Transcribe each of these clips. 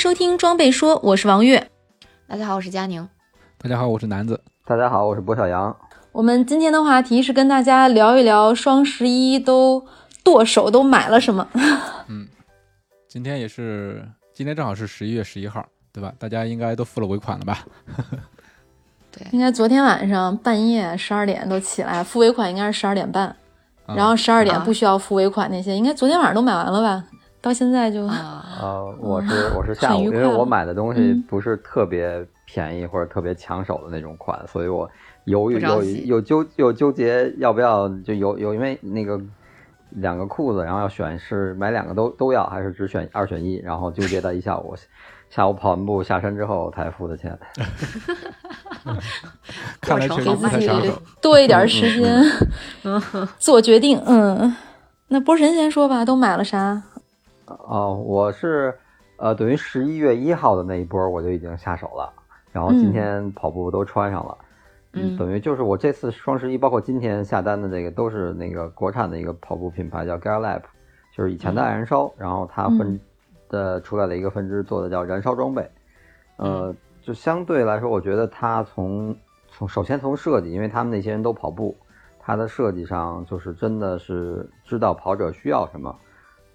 收听装备说，我是王悦。大家好，我是佳宁。大家好，我是南子。大家好，我是薄小杨。我们今天的话题是跟大家聊一聊双十一都剁手都买了什么。嗯，今天也是，今天正好是十一月十一号，对吧？大家应该都付了尾款了吧？对，应该昨天晚上半夜十二点都起来付尾款，应该是十二点半，然后十二点不需要付尾款那些，应该昨天晚上都买完了吧？到现在就啊，呃，我是我是下午，因为我买的东西不是特别便宜或者特别抢手的那种款，所以我犹豫犹豫又纠有纠结要不要就有有因为那个两个裤子，然后要选是买两个都都要还是只选二选一，然后纠结了一下午，下午跑完步下山之后才付的钱。看来确实不太抢手，多一点时间做决定。嗯，那波神先说吧，都买了啥？哦，我是，呃，等于十一月一号的那一波我就已经下手了，然后今天跑步都穿上了，嗯，等于就是我这次双十一，包括今天下单的这个都是那个国产的一个跑步品牌，叫 Garlap，就是以前的爱燃烧，然后它分的出来的一个分支做的叫燃烧装备，呃，就相对来说，我觉得它从从首先从设计，因为他们那些人都跑步，它的设计上就是真的是知道跑者需要什么。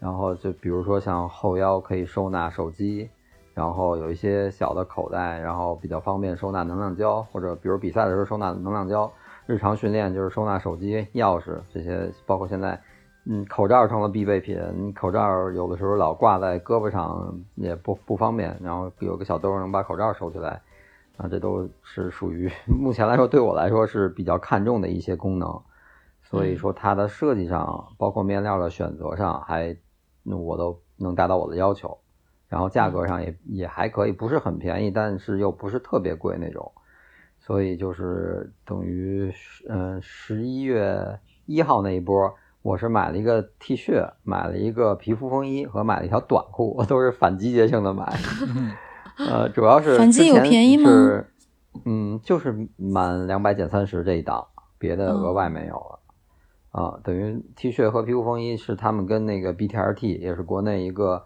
然后就比如说像后腰可以收纳手机，然后有一些小的口袋，然后比较方便收纳能量胶，或者比如比赛的时候收纳能量胶，日常训练就是收纳手机、钥匙这些，包括现在，嗯，口罩成了必备品，你口罩有的时候老挂在胳膊上也不不方便，然后有个小兜能把口罩收起来，啊，这都是属于 目前来说对我来说是比较看重的一些功能，所以说它的设计上，包括面料的选择上还。那我都能达到我的要求，然后价格上也也还可以，不是很便宜，但是又不是特别贵那种，所以就是等于，嗯，十一月一号那一波，我是买了一个 T 恤，买了一个皮肤风衣和买了一条短裤，我都是反季节性的买，呃，主要是反季有便宜吗？嗯，就是满两百减三十这一档，别的额外没有了。啊，等于 T 恤和皮肤风衣是他们跟那个 BTRT 也是国内一个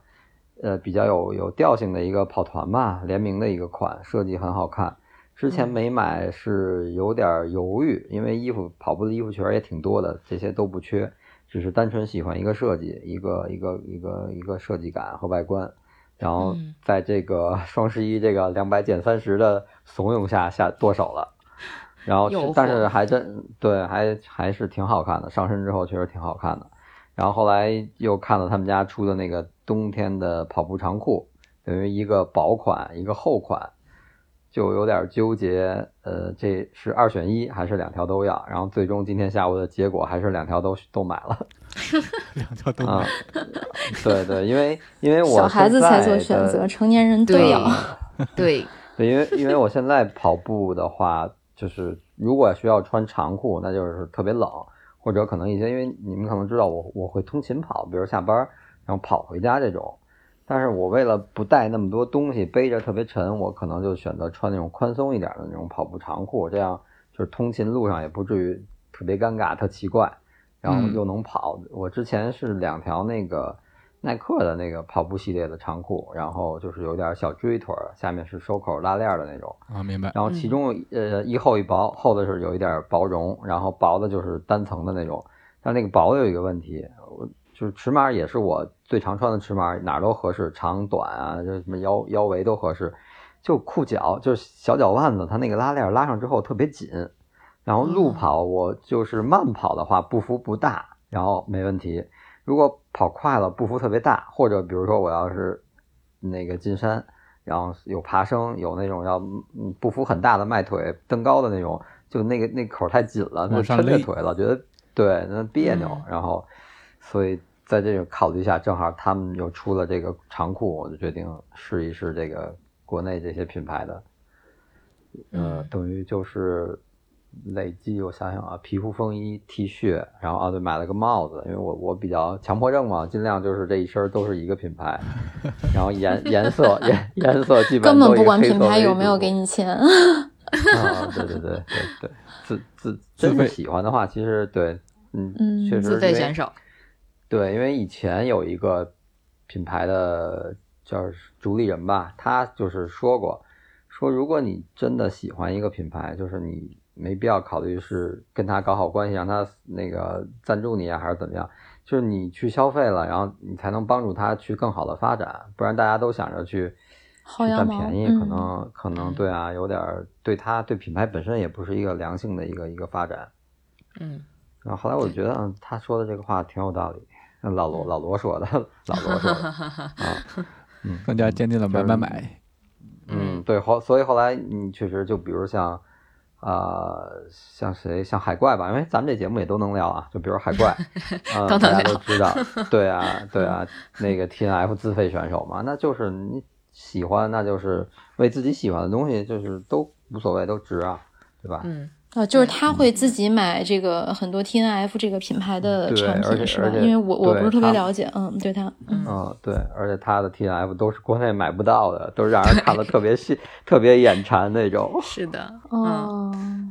呃比较有有调性的一个跑团吧，联名的一个款，设计很好看。之前没买是有点犹豫，因为衣服跑步的衣服裙也挺多的，这些都不缺，只是单纯喜欢一个设计，一个一个一个一个设计感和外观。然后在这个双十一这个两百减三十的怂恿下下剁手了。然后，但是还真对，还还是挺好看的。上身之后确实挺好看的。然后后来又看了他们家出的那个冬天的跑步长裤，等于一个薄款，一个厚款，就有点纠结。呃，这是二选一还是两条都要？然后最终今天下午的结果还是两条都都买了。两条都买。对对，因为因为我小孩子才做选择，成年人都要。对对，因为因为我现在跑步的话。就是如果需要穿长裤，那就是特别冷，或者可能一些，因为你们可能知道我我会通勤跑，比如下班然后跑回家这种。但是我为了不带那么多东西，背着特别沉，我可能就选择穿那种宽松一点的那种跑步长裤，这样就是通勤路上也不至于特别尴尬、特奇怪，然后又能跑。我之前是两条那个。耐克的那个跑步系列的长裤，然后就是有点小锥腿，下面是收口拉链的那种啊，明白。然后其中呃一厚一薄，厚的是有一点薄绒，然后薄的就是单层的那种。但那个薄有一个问题，我就是尺码也是我最常穿的尺码，哪都合适，长短啊，就什么腰腰围都合适。就裤脚就是小脚腕子，它那个拉链拉上之后特别紧。然后路跑我就是慢跑的话，步幅不大，然后没问题。如果跑快了，步幅特别大，或者比如说我要是那个进山，然后有爬升，有那种要步幅很大的迈腿登高的那种，就那个那口太紧了，那抻着腿了，觉得对那别扭。然后，所以在这个考虑下，正好他们又出了这个长裤，我就决定试一试这个国内这些品牌的，呃，等于就是。累计我想想啊，皮肤风衣、T 恤，然后啊对，买了个帽子，因为我我比较强迫症嘛，尽量就是这一身都是一个品牌，然后颜颜色颜颜色基本根本不管品牌有没有给你钱 啊，对对对对对，自自真的喜欢的话，其实对，嗯嗯，确实自费选手，对，因为以前有一个品牌的叫主理人吧，他就是说过，说如果你真的喜欢一个品牌，就是你没必要考虑是跟他搞好关系，让他那个赞助你啊，还是怎么样，就是你去消费了，然后你才能帮助他去更好的发展，不然大家都想着去占便宜，嗯可能可能对啊，有点对他对品牌本身也不是一个良性的一个一个发展。嗯然后后来我就觉得，嗯，他说的这个话挺有道理。老罗老罗说的，老罗说的 啊，更加坚定了买买买。嗯，对，后所以后来你确实就比如像，呃，像谁像海怪吧，因为咱们这节目也都能聊啊，就比如海怪，呃，都大家都知道，对啊，对啊，那个 T N F 自费选手嘛，那就是你喜欢，那就是为自己喜欢的东西，就是都无所谓，都值啊，对吧？嗯啊，就是他会自己买这个很多 T N F 这个品牌的对产而且品是吧？因为我我不是特别了解，嗯，对他，嗯嗯，对，而且他的 T N F 都是国内买不到的，都是让人看了特别细、特别眼馋那种。是的，嗯。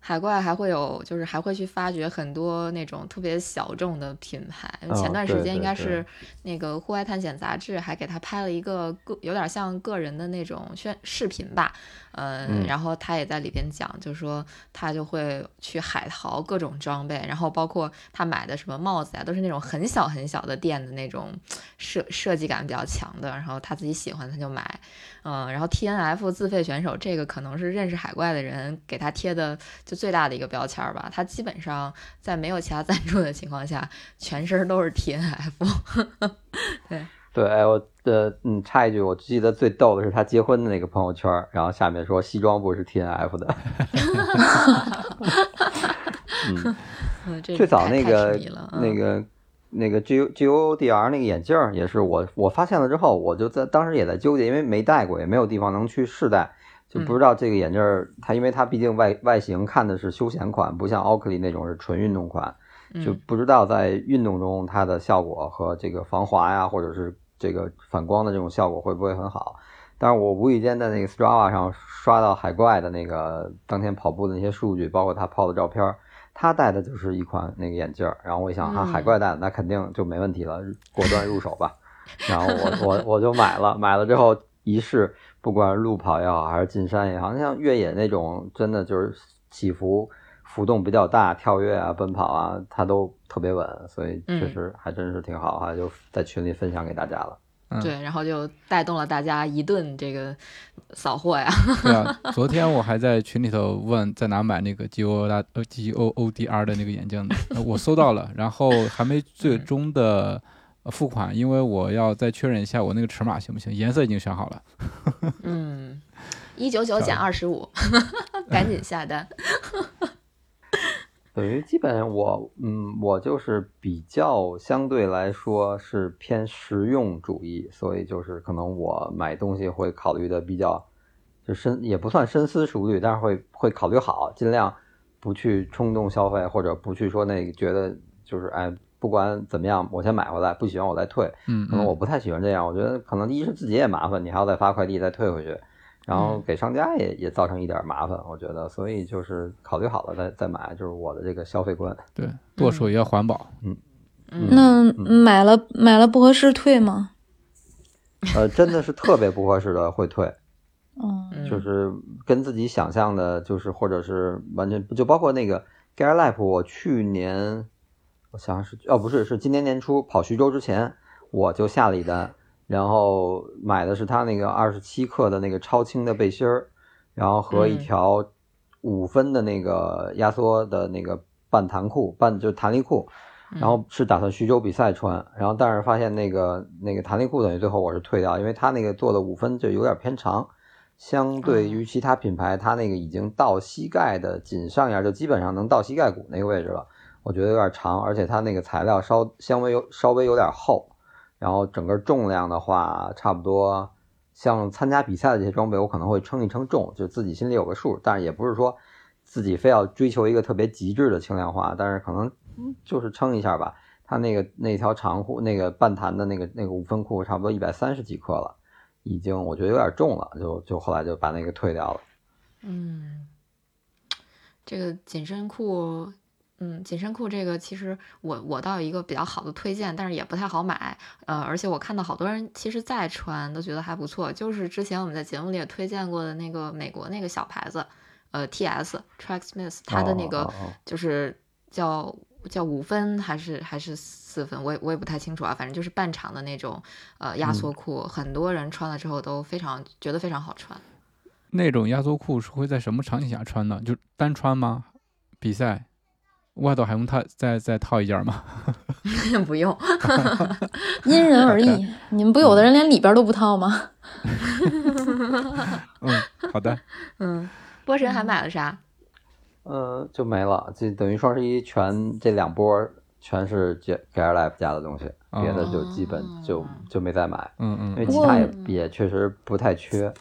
哦，海怪还会有，就是还会去发掘很多那种特别小众的品牌。哦前段时间应该是那个《户外探险》杂志还给他拍了一个个有点像个人的那种宣视频吧，呃、嗯然后他也在里边讲，就说他就会去海淘各种装备，然后包括他买的什么帽子呀，都是那种很小很小的店的那种设设计感比较强的，然后他自己喜欢他就买，嗯，然后 T N F 自费选手这个可能是认识海怪的人给他贴的就最大的一个标签儿吧。他基本上在没有其他赞助的情况下，全身都是 T N F。对，哎，我呃嗯，插一句，我记得最逗的是他结婚的那个朋友圈，然后下面说西装部是 T N F 的。最早那个那个那个 G G O D R 那个眼镜儿也是我我发现了之后，我就在当时也在纠结，因为没戴过，也没有地方能去试戴，就不知道这个眼镜儿它，因为它毕竟外外形看的是休闲款，不像奥克利那种是纯运动款，就嗯不知道在运动中它的效果和这个防滑呀，或者是这个反光的这种效果会不会很好。但是我无意间在那个 Strava 上刷到海怪的那个当天跑步的那些数据，包括他抛的照片儿，他戴的就是一款那个眼镜儿。然后我一想，哈、嗯海怪戴的那肯定就没问题了，果断入手吧。然后我我我就买了，买了之后一试，不管是路跑也好，还是进山也好，像越野那种真的就是起伏浮动比较大，跳跃啊、奔跑啊，它都特别稳，所以确嗯实还真是挺好哈，就在群里分享给大家了。嗯对，然后就带动了大家一顿这个扫货呀。对啊，昨天我还在群里头问在哪买那个 G O 拉呃 G O O D R 的那个眼镜呢，呃我搜到了，然后还没最终的呃付款，因为我要再确认一下我那个尺码行不行，颜色已经选好了。嗯，一九九减二十五，赶紧下单。等于基本上我，嗯，我就是比较相对来说是偏实用主义，所以就是可能我买东西会考虑的比较，就深也不算深思熟虑，但是会会考虑好，尽量不去冲动消费，或者不去说那个觉得就是哎，不管怎么样，我先买回来，不喜欢我再退。嗯，可能我不太喜欢这样，我觉得可能一是自己也麻烦，你还要再发快递再退回去，然后给商家也也造成一点麻烦，我觉得，所以就是考虑好了再再买，就是我的这个消费观。对，剁手也要环保。嗯。那买了买了不合适退吗？呃，真的是特别不合适的会退，嗯嗯。就是跟自己想象的，就是或者是完全就包括那个 Gear Life，我去年我想想是哦不是是今年年初跑徐州之前我就下了一单，然后买的是他那个二十七克的那个超轻的背心儿，然后和一嗯条五分的那个压缩的那个半弹裤半就是弹力裤。然后是打算徐州比赛穿，然后但是发现那个那个弹力裤等于最后我是退掉，因为它那个做的五分就有点偏长，相对于其他品牌，它那个已经到膝盖的紧上沿，就基本上能到膝盖骨那个位置了，我觉得有点长，而且它那个材料稍相微有稍微有点厚，然后整个重量的话，差不多像参加比赛的这些装备，我可能会称一称重，就自己心里有个数，但是也不是说自己非要追求一个特别极致的轻量化，但是可能就是称一下吧。它那个那条长裤，那个半弹的那个那个五分裤，差不多一百三十几克了，已经我觉得有点重了，就就后来就把那个退掉了。嗯，这个紧身裤，嗯，紧身裤这个其实我我倒有一个比较好的推荐，但是也不太好买。呃，而且我看到好多人其实在穿都觉得还不错，就是之前我们在节目里也推荐过的那个美国那个小牌子，呃，T.S. Tracksmith，它的那个就是叫叫五分还是还是四分，我也我也不太清楚啊，反正就是半长的那种呃压缩裤，很多人穿了之后都非常觉得非常好穿。那种压缩裤是会在什么场景下穿呢？就单穿吗？比赛外头还用套再再套一件吗？不用，因人而异。你们不有的人连里边都不套吗？嗯，好的。嗯，波神还买了啥？呃，就没了，就等于双十一全这两波全是 G Gear Life 家的东西，别的就基本就哦就没再买，嗯嗯因为嗯其他也也确实不太缺。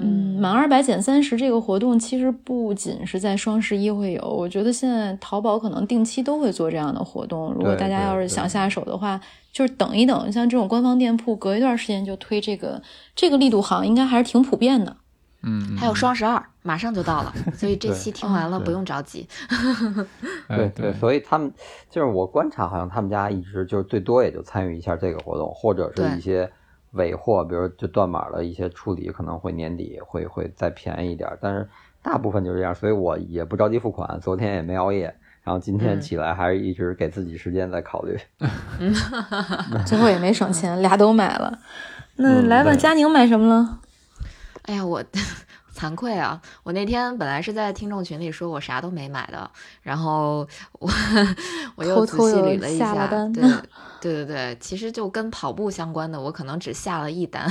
嗯，满二百减三十这个活动其实不仅是在双十一会有，我觉得现在淘宝可能定期都会做这样的活动。如果大家要是想下手的话，就是等一等，像这种官方店铺隔一段时间就推这个，这个力度好像应该还是挺普遍的。嗯，还有双十二马上就到了，所以这期听完了不用着急。哎对对，所以他们就是我观察，好像他们家一直就是最多也就参与一下这个活动，或者是一些尾货，比如就断码的一些处理，可能会年底会会再便宜一点，但是大部分就这样，所以我也不着急付款，昨天也没熬夜，然后今天嗯起来还是一直给自己时间在考虑。最后也没省钱，俩都买了。那嗯来吧，对佳宁买什么了？哎呀，我惭愧啊！我那天本来是在听众群里说我啥都没买的，然后我我又仔细捋了一下，对 对对对，其实就跟跑步相关的，我可能只下了一单，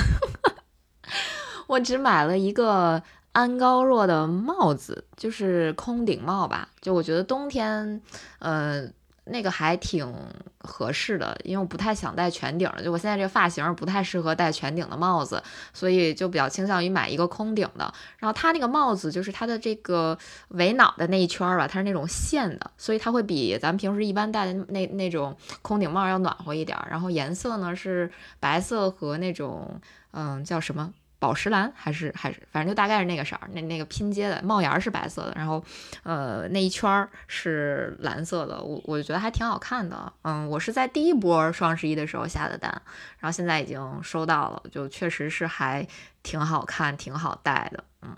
我只买了一个安高若的帽子，就是空顶帽吧，就我觉得冬天，呃。那个还挺合适的，因为我不太想戴全顶的，就我现在这个发型不太适合戴全顶的帽子，所以就比较倾向于买一个空顶的。然后它那个帽子就是它的这个围脑的那一圈儿吧，它是那种线的，所以它会比咱们平时一般戴的那那种空顶帽要暖和一点儿。然后颜色呢是白色和那种嗯叫什么？宝石蓝还是还是，反正就大概是那个色儿，那那个拼接的帽檐儿是白色的，然后，呃，那一圈儿是蓝色的，我我觉得还挺好看的。嗯，我是在第一波双十一的时候下的单，然后现在已经收到了，就确实是还挺好看，挺好戴的。嗯，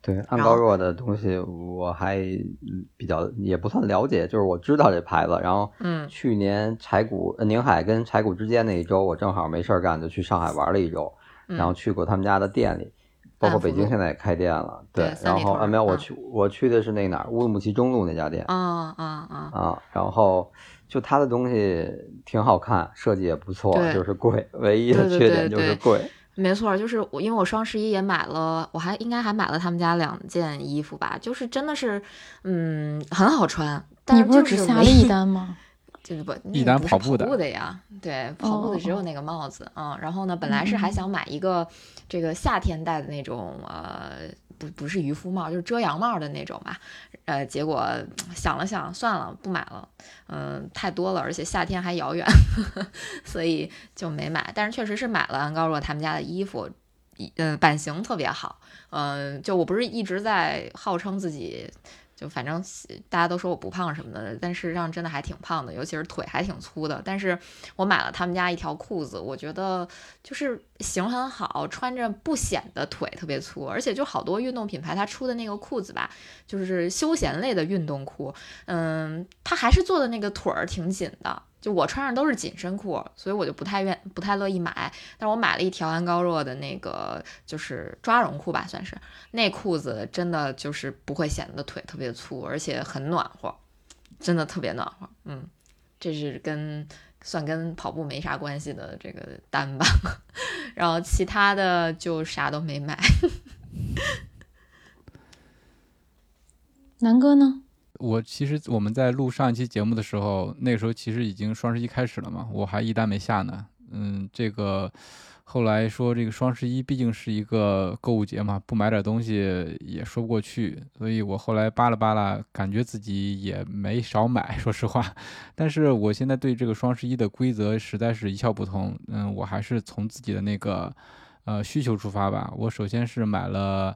对，安高若的东西我还嗯比较也不算了解，就是我知道这牌子。然后，嗯去年柴谷呃宁海跟柴谷之间那一周，我正好没事儿干，就去上海玩了一周，嗯然后去过他们家的店里，包括北京现在也开店了。对对，然后啊没有，我嗯去我去的是那哪儿乌鲁木齐中路那家店啊啊啊！啊，然后就他的东西挺好看，设计也不错，就是贵，唯一的缺点就是贵。没错，就是我，因为我双十一也买了，我还应该还买了他们家两件衣服吧，就是真的是，嗯，很好穿。但你不是只下了一单吗？就是不一那跑步的。步的呀，对，跑步的只有那个帽子，嗯，然后呢，本来是还想买一个这个夏天戴的那种，呃，不不是渔夫帽，就是遮阳帽的那种吧，呃，结果想了想，算了，不买了，嗯、太多了，而且夏天还遥远，所以就没买。但是确实是买了安高若他们家的衣服，一嗯、版型特别好，嗯、就我不是一直在号称自己。就反正大家都说我不胖什么的，但事实上真的还挺胖的，尤其是腿还挺粗的。但是我买了他们家一条裤子，我觉得就是型很好，穿着不显得腿特别粗，而且就好多运动品牌它出的那个裤子吧，就是休闲类的运动裤，嗯，它还是做的那个腿儿挺紧的。就我穿上都是紧身裤，所以我就不太愿不太乐意买。但是我买了一条安高若的那个就是抓绒裤吧，算是那裤子真的就是不会显得腿特别粗，而且很暖和，真的特别暖和。嗯，这是跟算跟跑步没啥关系的这个单吧。然后其他的就啥都没买。南哥呢？我其实我们在录上一期节目的时候，那个时候其实已经双十一开始了嘛，我还一单没下呢。嗯，这个后来说这个双十一毕竟是一个购物节嘛，不买点东西也说不过去，所以我后来扒拉扒拉，感觉自己也没少买，说实话。但是我现在对这个双十一的规则实在是一窍不通。嗯，我还是从自己的那个呃需求出发吧。我首先是买了。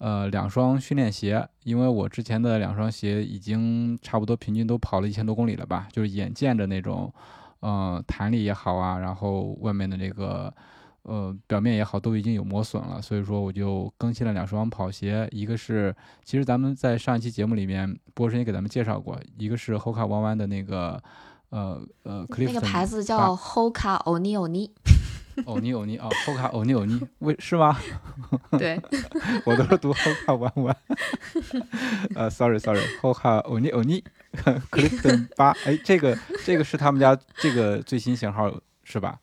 呃两双训练鞋，因为我之前的两双鞋已经差不多平均都跑了一千多公里了吧，就是眼见着那种，呃弹力也好啊，然后外面的这个。呃，表面也好，都已经有磨损了，所以说我就更新了两双跑鞋，一个是，其实咱们在上一期节目里面，波神也给咱们介绍过，一个是 Hoka 弯弯的那个，呃呃，那个牌子叫 Hoka Oni Oni。欧尼欧尼哦，Hoka 欧尼欧尼，为是吗？对，我都是读 Hoka 弯弯。呃，sorry sorry，Hoka 欧尼欧尼，Clifton 八，哎，这个这个是他们家这个最新型号是吧？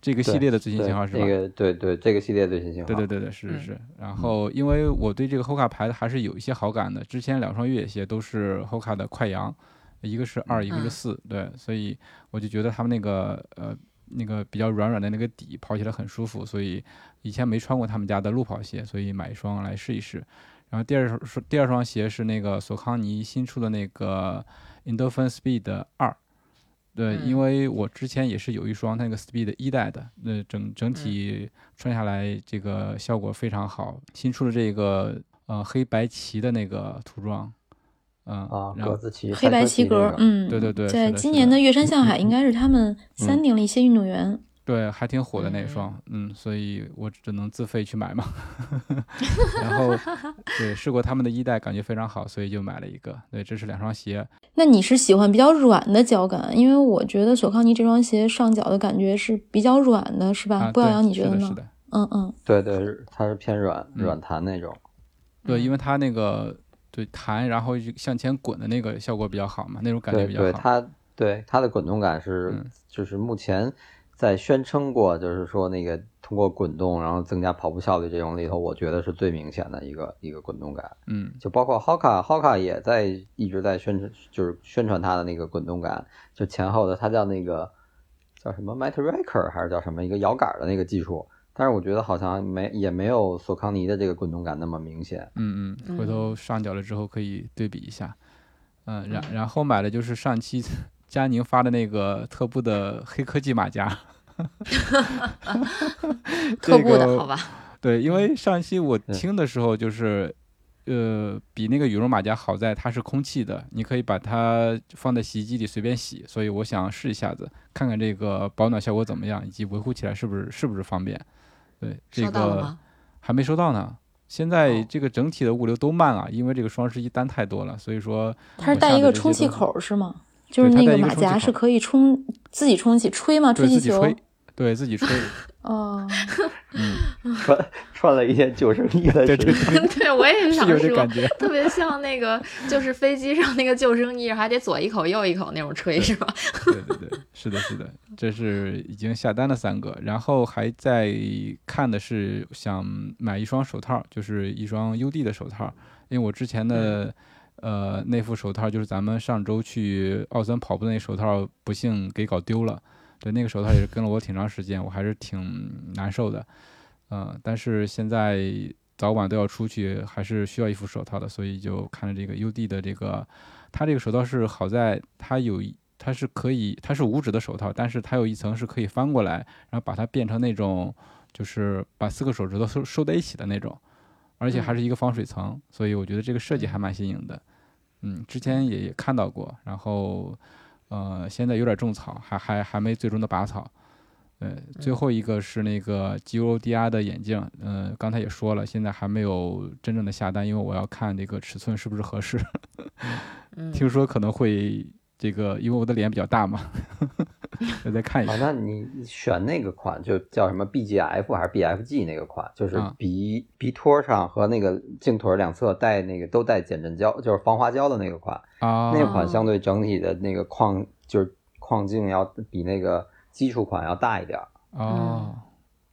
这个系列的最新型号是吧？那个对对，这个系列最新型号。对对对对，是是是。然后，因为我对这个 Hoka 牌子还是有一些好感的，之前两双越野鞋都是 Hoka 的快羊，一个是二，一个是四，对，所以我就觉得他们那个呃那个比较软软的那个底跑起来很舒服，所以以前没穿过他们家的路跑鞋，所以买一双来试一试。然后第二双第二双鞋是那个索康尼新出的那个 Endorphin Speed 二。对，因为我之前也是有一双那个 Speed 一代的，那整整体穿下来这个效果非常好。新出的这个呃黑白旗的那个涂装，嗯啊，格子旗，黑白棋格，嗯，对对对，在今年的月山向海应该是他们三顶了一些运动员。对，还挺火的那双，嗯，所以我只能自费去买嘛。然后，对，试过他们的一代，感觉非常好，所以就买了一个。对，这是两双鞋。那你是喜欢比较软的脚感？因为我觉得索康尼这双鞋上脚的感觉是比较软的，是吧？不阳，你觉得呢？是的，嗯嗯，对对，它是偏软软弹那种。对，因为它那个对弹，然后向前滚的那个效果比较好嘛，那种感觉比较好。对它，对它的滚动感是，就是目前。在宣称过，就是说那个通过滚动，然后增加跑步效率这种里头，我觉得是最明显的一个一个滚动感。嗯，就包括 Hoka，Hoka 也在一直在宣传，就是宣传它的那个滚动感，就前后的，它叫那个叫什么 Matraker 还是叫什么一个摇杆的那个技术，但是我觉得好像没也没有索康尼的这个滚动感那么明显。嗯嗯，回头上脚了之后可以对比一下。嗯，然然后买的就是上期。佳宁发的那个特步的黑科技马甲 特步的好吧？对，因为上期我听的时候就是，呃，比那个羽绒马甲好在它是空气的，你可以把它放在洗衣机里随便洗，所以我想试一下子，看看这个保暖效果怎么样，以及维护起来是不是是不是方便。对，这个还没收到呢。现在这个整体的物流都慢啊，因为这个双十一单太多了，所以说它是带一个充气口是吗？就是那个马甲是可以充自己充气吹吗？吹气球？对自己吹。哦，嗯，穿穿了一件救生衣的，对对 对，我也是想说，特别像那个就是飞机上那个救生衣，还得左一口右一口那种吹，是吧？对对对，是的，是的，这是已经下单了三个，然后还在看的是想买一双手套，就是一双 UD 的手套，因为我之前的。呃，那副手套就是咱们上周去奥森跑步那手套，不幸给搞丢了。对，那个手套也是跟了我挺长时间，我还是挺难受的。嗯，但是现在早晚都要出去，还是需要一副手套的，所以就看了这个 UD 的这个。它这个手套是好在它有，它是可以，它是五指的手套，但是它有一层是可以翻过来，然后把它变成那种，就是把四个手指头收收在一起的那种。而且还是一个防水层，所以我觉得这个设计还蛮新颖的。嗯，之前也也看到过，然后呃，现在有点种草，还还还没最终的拔草。呃，最后一个是那个 G O D R 的眼镜，嗯，刚才也说了，现在还没有真正的下单，因为我要看这个尺寸是不是合适。听说可能会这个，因为我的脸比较大嘛。我 再看一下。那你选那个款就叫什么 BGF 还是 BFG 那个款？就是鼻鼻托上和那个镜腿两侧带那个都带减震胶，就是防滑胶的那个款。啊，那款相对整体的那个框就是框镜要比那个基础款要大一点。哦，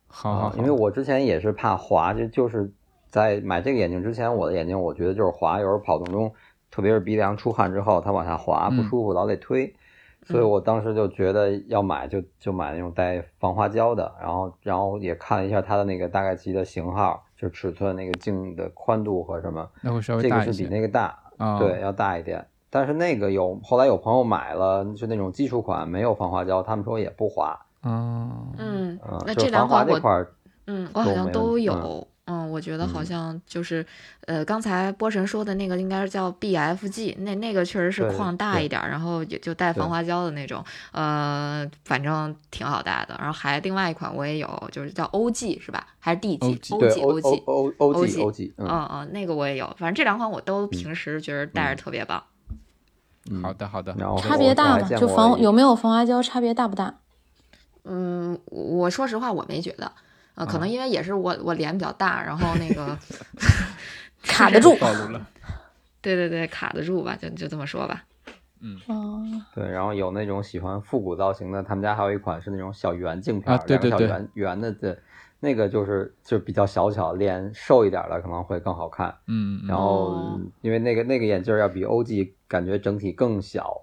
好，因为我之前也是怕滑，就就是在买这个眼镜之前，我的眼镜我觉得就是滑，有时候跑动中，特别是鼻梁出汗之后，它往下滑不舒服，老得推。所以我当时就觉得要买就就买那种带防滑胶的，然后然后也看了一下它的那个大概机的型号，就尺寸那个镜的宽度和什么，那会稍微大一些。这个是比那个大，对，要大一点。但是那个有后来有朋友买了，就那种基础款没有防滑胶，他们说也不滑。哦，嗯，那这两款我嗯我好像都有，嗯我觉得好嗯像就是，呃，刚才波神说的那个应该是叫 BFG，那那个确实是对框大一点，然后也就带防滑胶的那种，呃，反正挺好带的。然后还另外一款我也有，就是叫 OG 是吧？还是 DG？OG 对 OG O O OG。O O OG G O G，嗯嗯嗯，那个我也有，反正这两款我都平时觉得戴着嗯特别棒。嗯好的好的，然后差别大吗？就防有没有防滑胶差别大不大？嗯，我说实话我没觉得，呃，可能啊因为也是我我脸比较大，然后那个 卡得住。暴露了。对对对卡得住吧，就就这么说吧。嗯哦，对，然后有那种喜欢复古造型的，他们家还有一款是那种小圆镜片儿，啊对对对两个小圆圆的，对，那个就是就比较小巧，脸瘦一点的可能会更好看。嗯，嗯然后哦因为那个那个眼镜儿要比 OG 感觉整体更小，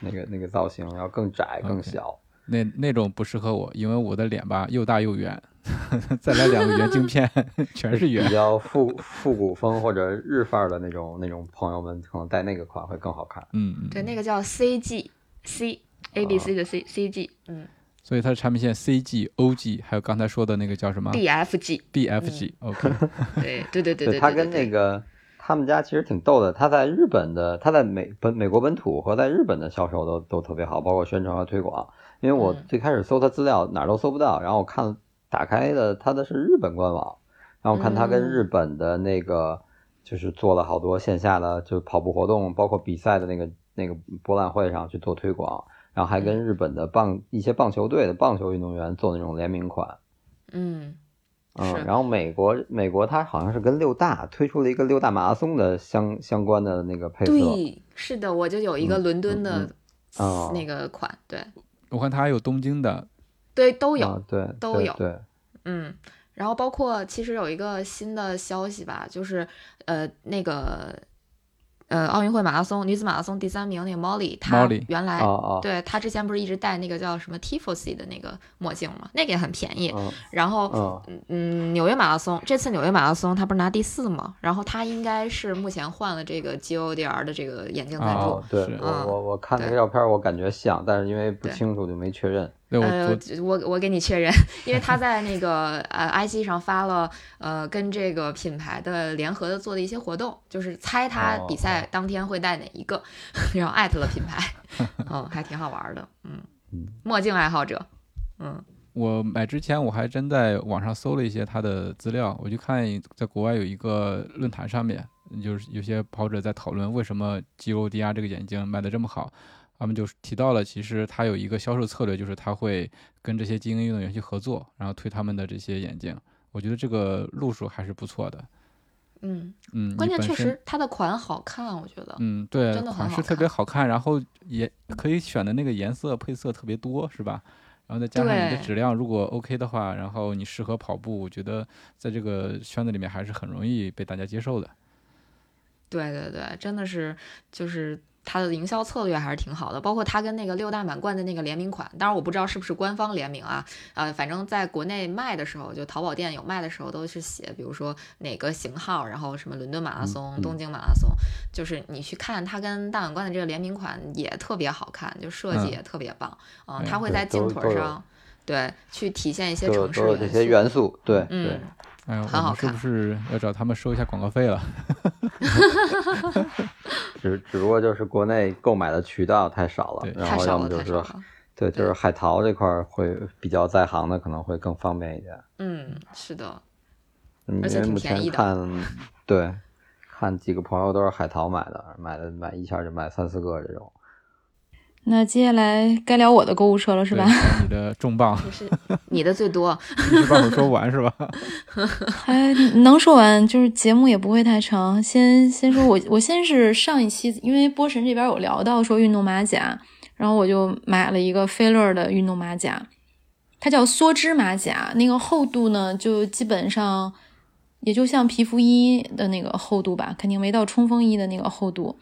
那个那个造型要更窄更小。那那种不适合我，因为我的脸吧又大又圆，再来两个圆镜片，全是圆比圆。较复复古风或者日范儿的那种那种朋友们，可能戴那个款会更好看。嗯嗯，对，那个叫 CG C A B C 的 C C G，嗯所以它的产品线 CG、OG，还有刚才说的那个叫什么 B F G，BFG。OK，对对对对对，他对对跟那个他们家其实挺逗的，他在日本的他在美本美国本土和在日本的销售都都特别好，包括宣传和推广。因为我嗯最开始搜他资料哪儿都搜不到，然后我看打开的他的是日本官网，然后我看他跟嗯。日本的那个就是做了好多线下的就跑步活动，包括比赛的那个那个博览会上去做推广，然后还跟日本的棒一些棒球队的棒球运动员做那种联名款。嗯。嗯，然后美国美国它好像是跟六大推出了一个六大马拉松的相相关的那个配色，对，是的，我就有一个嗯伦敦嗯的那个款，对。我看它还有东京的，对都有，啊对都有对对，嗯，然后包括其实有一个新的消息吧，就是呃那个呃奥运会马拉松女子马拉松第三名那个 Molly，她原来、哦哦，对她之前不是一直戴那个叫什么 Tifosi 的那个墨镜嘛，那个也很便宜。嗯然后嗯嗯，纽约马拉松这次纽约马拉松她不是拿第四嘛，然后她应该是目前换了这个 GODR 的这个眼镜赞助。哦，对我我看那个照片，我感觉像，但是因为不清楚就没确认。呃，我我给你确认，因为他在那个呃 IG 上发了呃跟这个品牌的联合的做的一些活动，就是猜他哦比赛当天会带哪一个，然后艾特了品牌，嗯，还挺好玩的，嗯嗯，墨镜爱好者，嗯我买之前我还真在网上搜了一些他的资料，我就看在国外有一个论坛上面，就是有些跑者在讨论为什么 GODR 这个眼镜卖的这么好。他们就是提到了，其实他有一个销售策略，就是他会跟这些精英运动员去合作，然后推他们的这些眼镜。我觉得这个路数还是不错的。嗯，嗯，关键确实它的款好看，我觉得，嗯，对，真的款式特别好看，然后也可以选的那个颜色配色特别多，是吧？然后再加上你的质量如果 OK 的话，然后你适合跑步，我觉得在这个圈子里面还是很容易被大家接受的。对对对，真的是就是。它的营销策略还是挺好的，包括它跟那个六大满贯的那个联名款，当然我不知道是不是官方联名啊，呃，反正在国内卖的时候，就淘宝店有卖的时候都是写，比如说哪个型号，然后什么伦敦马拉松、嗯。东京马拉松，就是你去看它跟大满贯的这个联名款也特别好看，就设计嗯。也特别棒，嗯，哎它会在镜腿上，对，去体现一些城市都有这些元素，对对。嗯，，哎呦，很好看我们是不是要找他们收一下广告费了？只只不过就是国内购买的渠道太少了，然后要么就是对，就是海淘这块儿会比较在行的，可能会更方便一点。嗯，是的，嗯而且因为目挺便宜的前看，对，看几个朋友都是海淘买的，买的买一下就买三四个这种。那接下来该聊我的购物车了，是吧？你的重磅就是你的最多，一时半会儿说不完是吧？还 能说完，就是节目也不会太长。先先说我，我先是上一期，因为波神这边有聊到说运动马甲，然后我就买了一个菲乐的运动马甲，它叫梭织马甲，那个厚度呢就基本上也就像皮肤衣的那个厚度吧，肯定没到冲锋衣的那个厚度。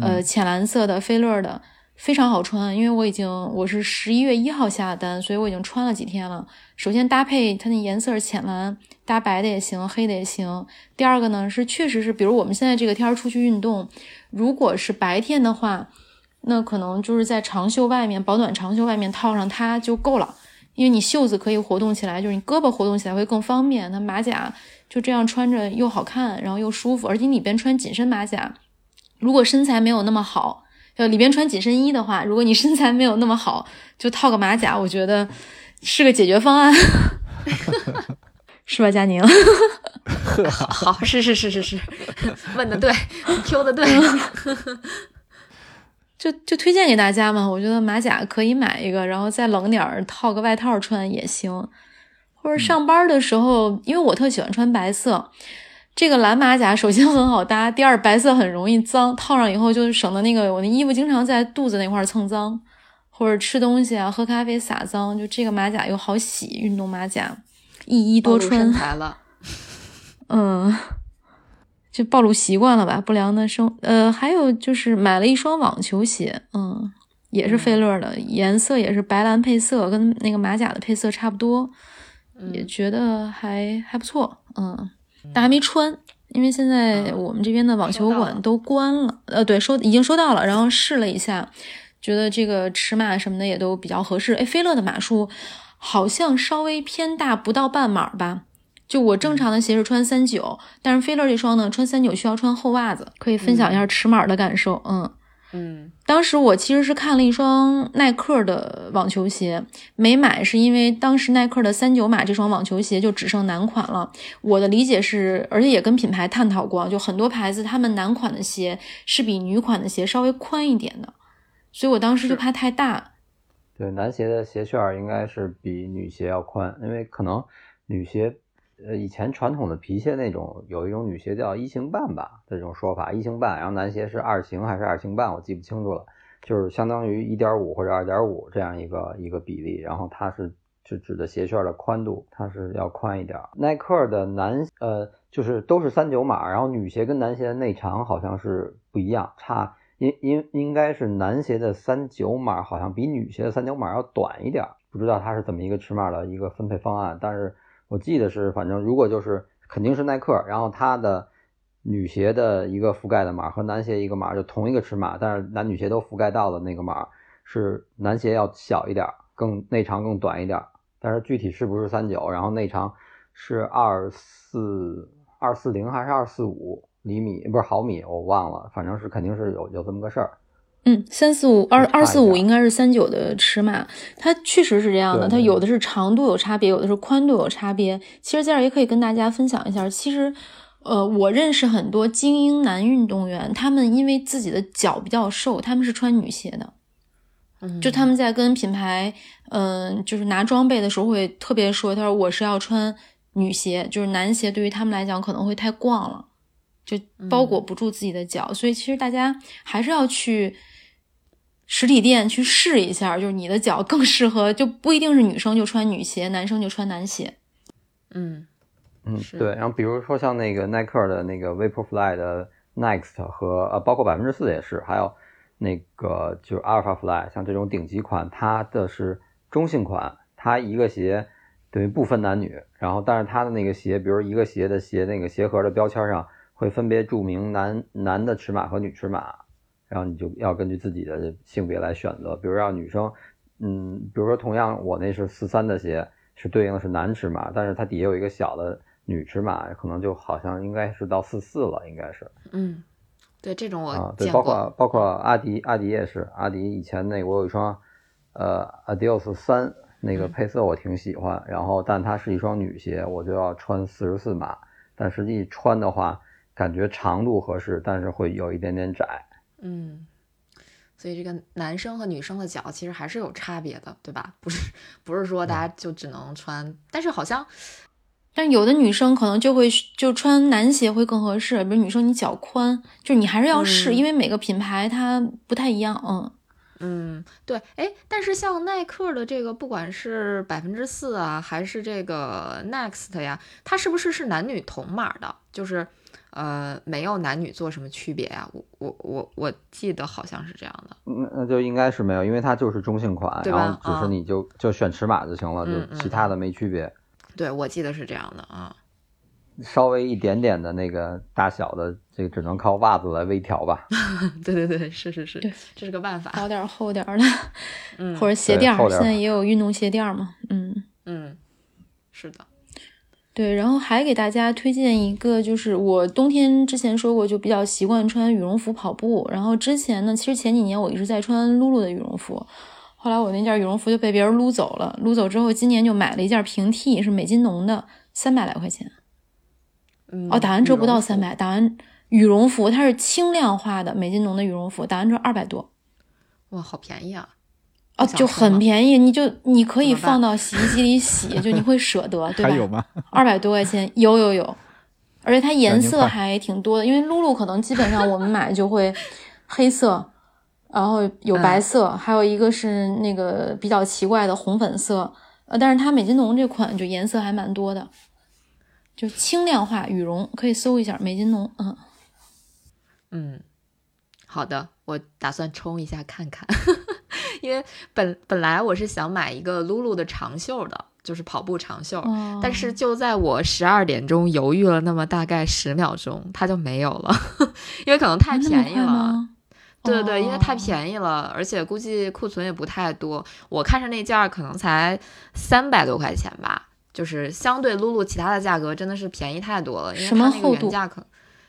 呃，浅蓝色的菲乐的。非常好穿，因为我已经我是十一月一号下的单，所以我已经穿了几天了。首先搭配它那颜色是浅蓝，搭白的也行，黑的也行。第二个呢是确实是，比如我们现在这个天儿出去运动，如果是白天的话，那可能就是在长袖外面保暖长袖外面套上它就够了，因为你袖子可以活动起来，就是你胳膊活动起来会更方便。那马甲就这样穿着又好看，然后又舒服，而且里边穿紧身马甲，如果身材没有那么好，呃，里边穿紧身衣的话，如果你身材没有那么好，就套个马甲，我觉得是个解决方案，是吧，佳宁？好，是是是是是，问的对，Q 的对。就就推荐给大家嘛，我觉得马甲可以买一个，然后再冷点儿套个外套穿也行。或者上班的时候，因为我特喜欢穿白色，这个蓝马甲首先很好搭，第二白色很容易脏，套上以后就省得那个我那衣服经常在肚子那块蹭脏，或者吃东西啊、喝咖啡洒脏，就这个马甲又好洗，运动马甲一衣多穿。了，嗯。就暴露习惯了吧，不良的生呃，还有就是买了一双网球鞋，嗯，也是费乐的，颜色也是白蓝配色，跟那个马甲的配色差不多，也觉得还还不错，嗯，但还没穿，因为现在我们这边的网球馆都关了，呃，对，收已经收到了，然后试了一下，觉得这个尺码什么的也都比较合适，哎，菲乐的码数好像稍微偏大，不到半码吧。就我正常的鞋是穿三九，但是菲乐这双呢，穿三九需要穿厚袜子。可以分享一下尺码的感受，嗯嗯。当时我其实是看了一双耐克的网球鞋，没买，是因为当时耐克的三九码这双网球鞋就只剩男款了。我的理解是，而且也跟品牌探讨过，就很多牌子他们男款的鞋是比女款的鞋稍微宽一点的，所以我当时就怕太大。对，男鞋的鞋楦应该是比女鞋要宽，因为可能女鞋。呃，以前传统的皮鞋那种有一种女鞋叫一型半吧的，这种说法一型半，然后男鞋是二型还是二型半，我记不清楚了，就是相当于一点五或者二点五这样一个一个比例，然后它是是指的鞋楦的宽度，它是要宽一点。耐克的男呃就是都是三九码，然后女鞋跟男鞋的内长好像是不一样，差应应应该是男鞋的三九码好像比女鞋的三九码要短一点，不知道它是怎么一个尺码的一个分配方案，但是。我记得是，反正如果就是肯定是耐克，然后它的女鞋的一个覆盖的码和男鞋一个码就同一个尺码，但是男女鞋都覆盖到的那个码是男鞋要小一点，更内长更短一点，但是具体是不是三九，然后内长是二四二四零还是二四五厘米，不是毫米，我忘了，反正是肯定是有有这么个事儿。嗯，三四五二二四五应该是三九的尺码，它确实是这样的。它有的是长度有差别，有的是宽度有差别。其实在这儿也可以跟大家分享一下，其实，呃，我认识很多精英男运动员，他们因为自己的脚比较瘦，他们是穿女鞋的。嗯，就他们在跟品牌，嗯，就是拿装备的时候会特别说，他说我是要穿女鞋，就是男鞋对于他们来讲可能会太逛了，就包裹不住自己的脚，所以其实大家还是要去。实体店去试一下，就是你的脚更适合，就不一定是女生就穿女鞋，男生就穿男鞋。嗯嗯，对。然后比如说像那个耐克的那个 Vaporfly 的 Next 和呃，包括百分之四也是，还有那个就是 Alphafly，像这种顶级款，它的是中性款，它一个鞋等于不分男女。然后但是它的那个鞋，比如一个鞋的鞋那个鞋盒的标签上会分别注明男男的尺码和女尺码。然后你就要根据自己的性别来选择，比如让女生，嗯，比如说同样我那是四三的鞋，是对应的是男尺码，但是它底下有一个小的女尺码，可能就好像应该是到四四了，应该是。嗯，对这种我啊，对，包括包括阿迪，阿迪也是，阿迪以前那我有一双，呃，Adios 三那个配色我挺喜欢，然后但它是一双女鞋，我就要穿四十四码，但实际穿的话感觉长度合适，但是会有一点点窄。嗯，所以这个男生和女生的脚其实还是有差别的，对吧？不是不是说大家就只能穿，但是好像，但有的女生可能就会就穿男鞋会更合适。比如女生你脚宽，就你还是要试，因为每个品牌它不太一样。嗯嗯，对，哎，但是像耐克的这个，不管是百分之四啊，还是这个 Next 呀，它是不是是男女同码的？就是。呃，没有男女做什么区别呀？我我我我记得好像是这样的。那那就应该是没有，因为它就是中性款，然后只是你就就选尺码就行了，就其他的没区别。对，我记得是这样的啊。稍微一点点的那个大小的，这个只能靠袜子来微调吧。对对对，是是是，对这是个办法。薄点儿 厚点儿的，嗯或者鞋垫儿现在也有运动鞋垫儿嘛，嗯。嗯，是的。对，然后还给大家推荐一个，就是我冬天之前说过，就比较习惯穿羽绒服跑步。然后之前呢，其实前几年我一直在穿露露的羽绒服，后来我那件羽绒服就被别人撸走了。撸走之后，今年就买了一件平替，是美津浓的，三百来块钱。嗯，哦，打完折不到三百，打完羽绒服它是轻量化的美津浓的羽绒服，打完折二百多。哇，好便宜啊！哦，就很便宜，你就你可以放到洗衣机里洗，就你会舍得，对吧？还有吗？二百多块钱，有有有，而且它颜色还挺多的，因为露露可能基本上我们买就会黑色，然后有白嗯。色，还有一个是那个比较奇怪的红粉色，呃，但是它美津浓这款就颜色还蛮多的，就轻量化羽绒，可以搜一下美津浓，嗯，嗯，好的，我打算冲一下看看，因为本本来我是想买一个露露的长袖的，就是跑步长袖，哦但是就在我十二点钟犹豫了那么大概十秒钟，它就没有了，因为可能太便宜了。对对对，因为太哦便宜了，而且估计库存也不太多。我看上那件儿可能才三百多块钱吧，就是相对露露其他的价格真的是便宜太多了。因为什么它那个厚度原价可，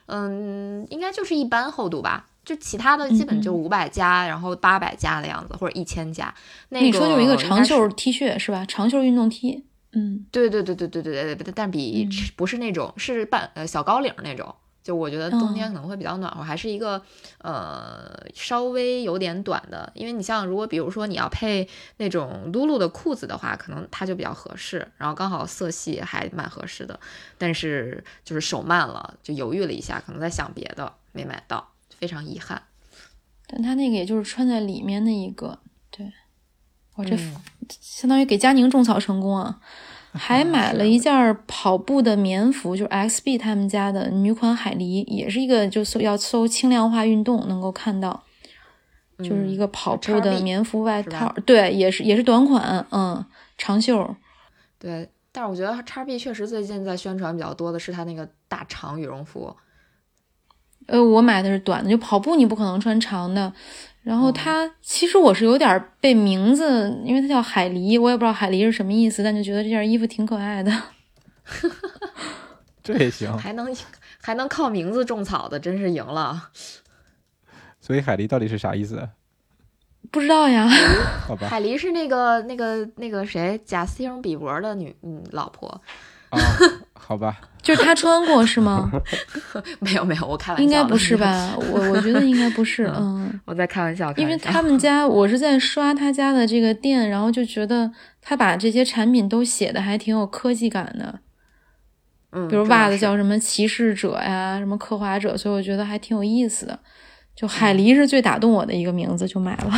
嗯，应该就是一般厚度吧，就其他的基本就五百加然后八百加的样子或者一千加。那你说就一个长袖 t 恤是吧？长袖运动 t 嗯。对对对对对对对但比不是那种是半呃小高领那种。就我觉得冬天可能会比较暖和还是一个呃稍微有点短的。因为你像如果比如说你要配那种露露的裤子的话可能它就比较合适然后刚好色系还蛮合适的。但是就是手慢了就犹豫了一下可能在想别的没买到。非常遗憾。但他那个也就是穿在里面那一个，对，我这嗯相当于给佳宁种草成功啊！还买了一件跑步的棉服，就是 XB 他们家的女款海狸，也是一个就搜要搜轻量化运动能够看到，就是一个跑步的棉服外套，对，也是也是短款，嗯，长袖，对，但是我觉得叉 B 确实最近在宣传比较多的是它那个大长羽绒服。呃，我买的是短的，就跑步你不可能穿长的。然后它、其实我是有点被名字，因为它叫海狸，我也不知道海狸是什么意思，但就觉得这件衣服挺可爱的。这也行。还能还能靠名字种草的，真是赢了。所以海狸到底是啥意思？不知道呀，好吧，海狸是那个那个那个谁贾斯汀比伯的女嗯老婆，啊，好吧，就是他穿过是吗？没有没有，我开玩笑，应该不是？吧？我 我觉得应该不是，嗯，我在开玩笑，因为他们家我是在刷他家的这个店，然后就觉得他把这些产品都写的还挺有科技感的，嗯，比如袜子叫什么骑士者呀，什么刻画者，所以我觉得还挺有意思的。就海狸是最打动我的一个名字，就买了。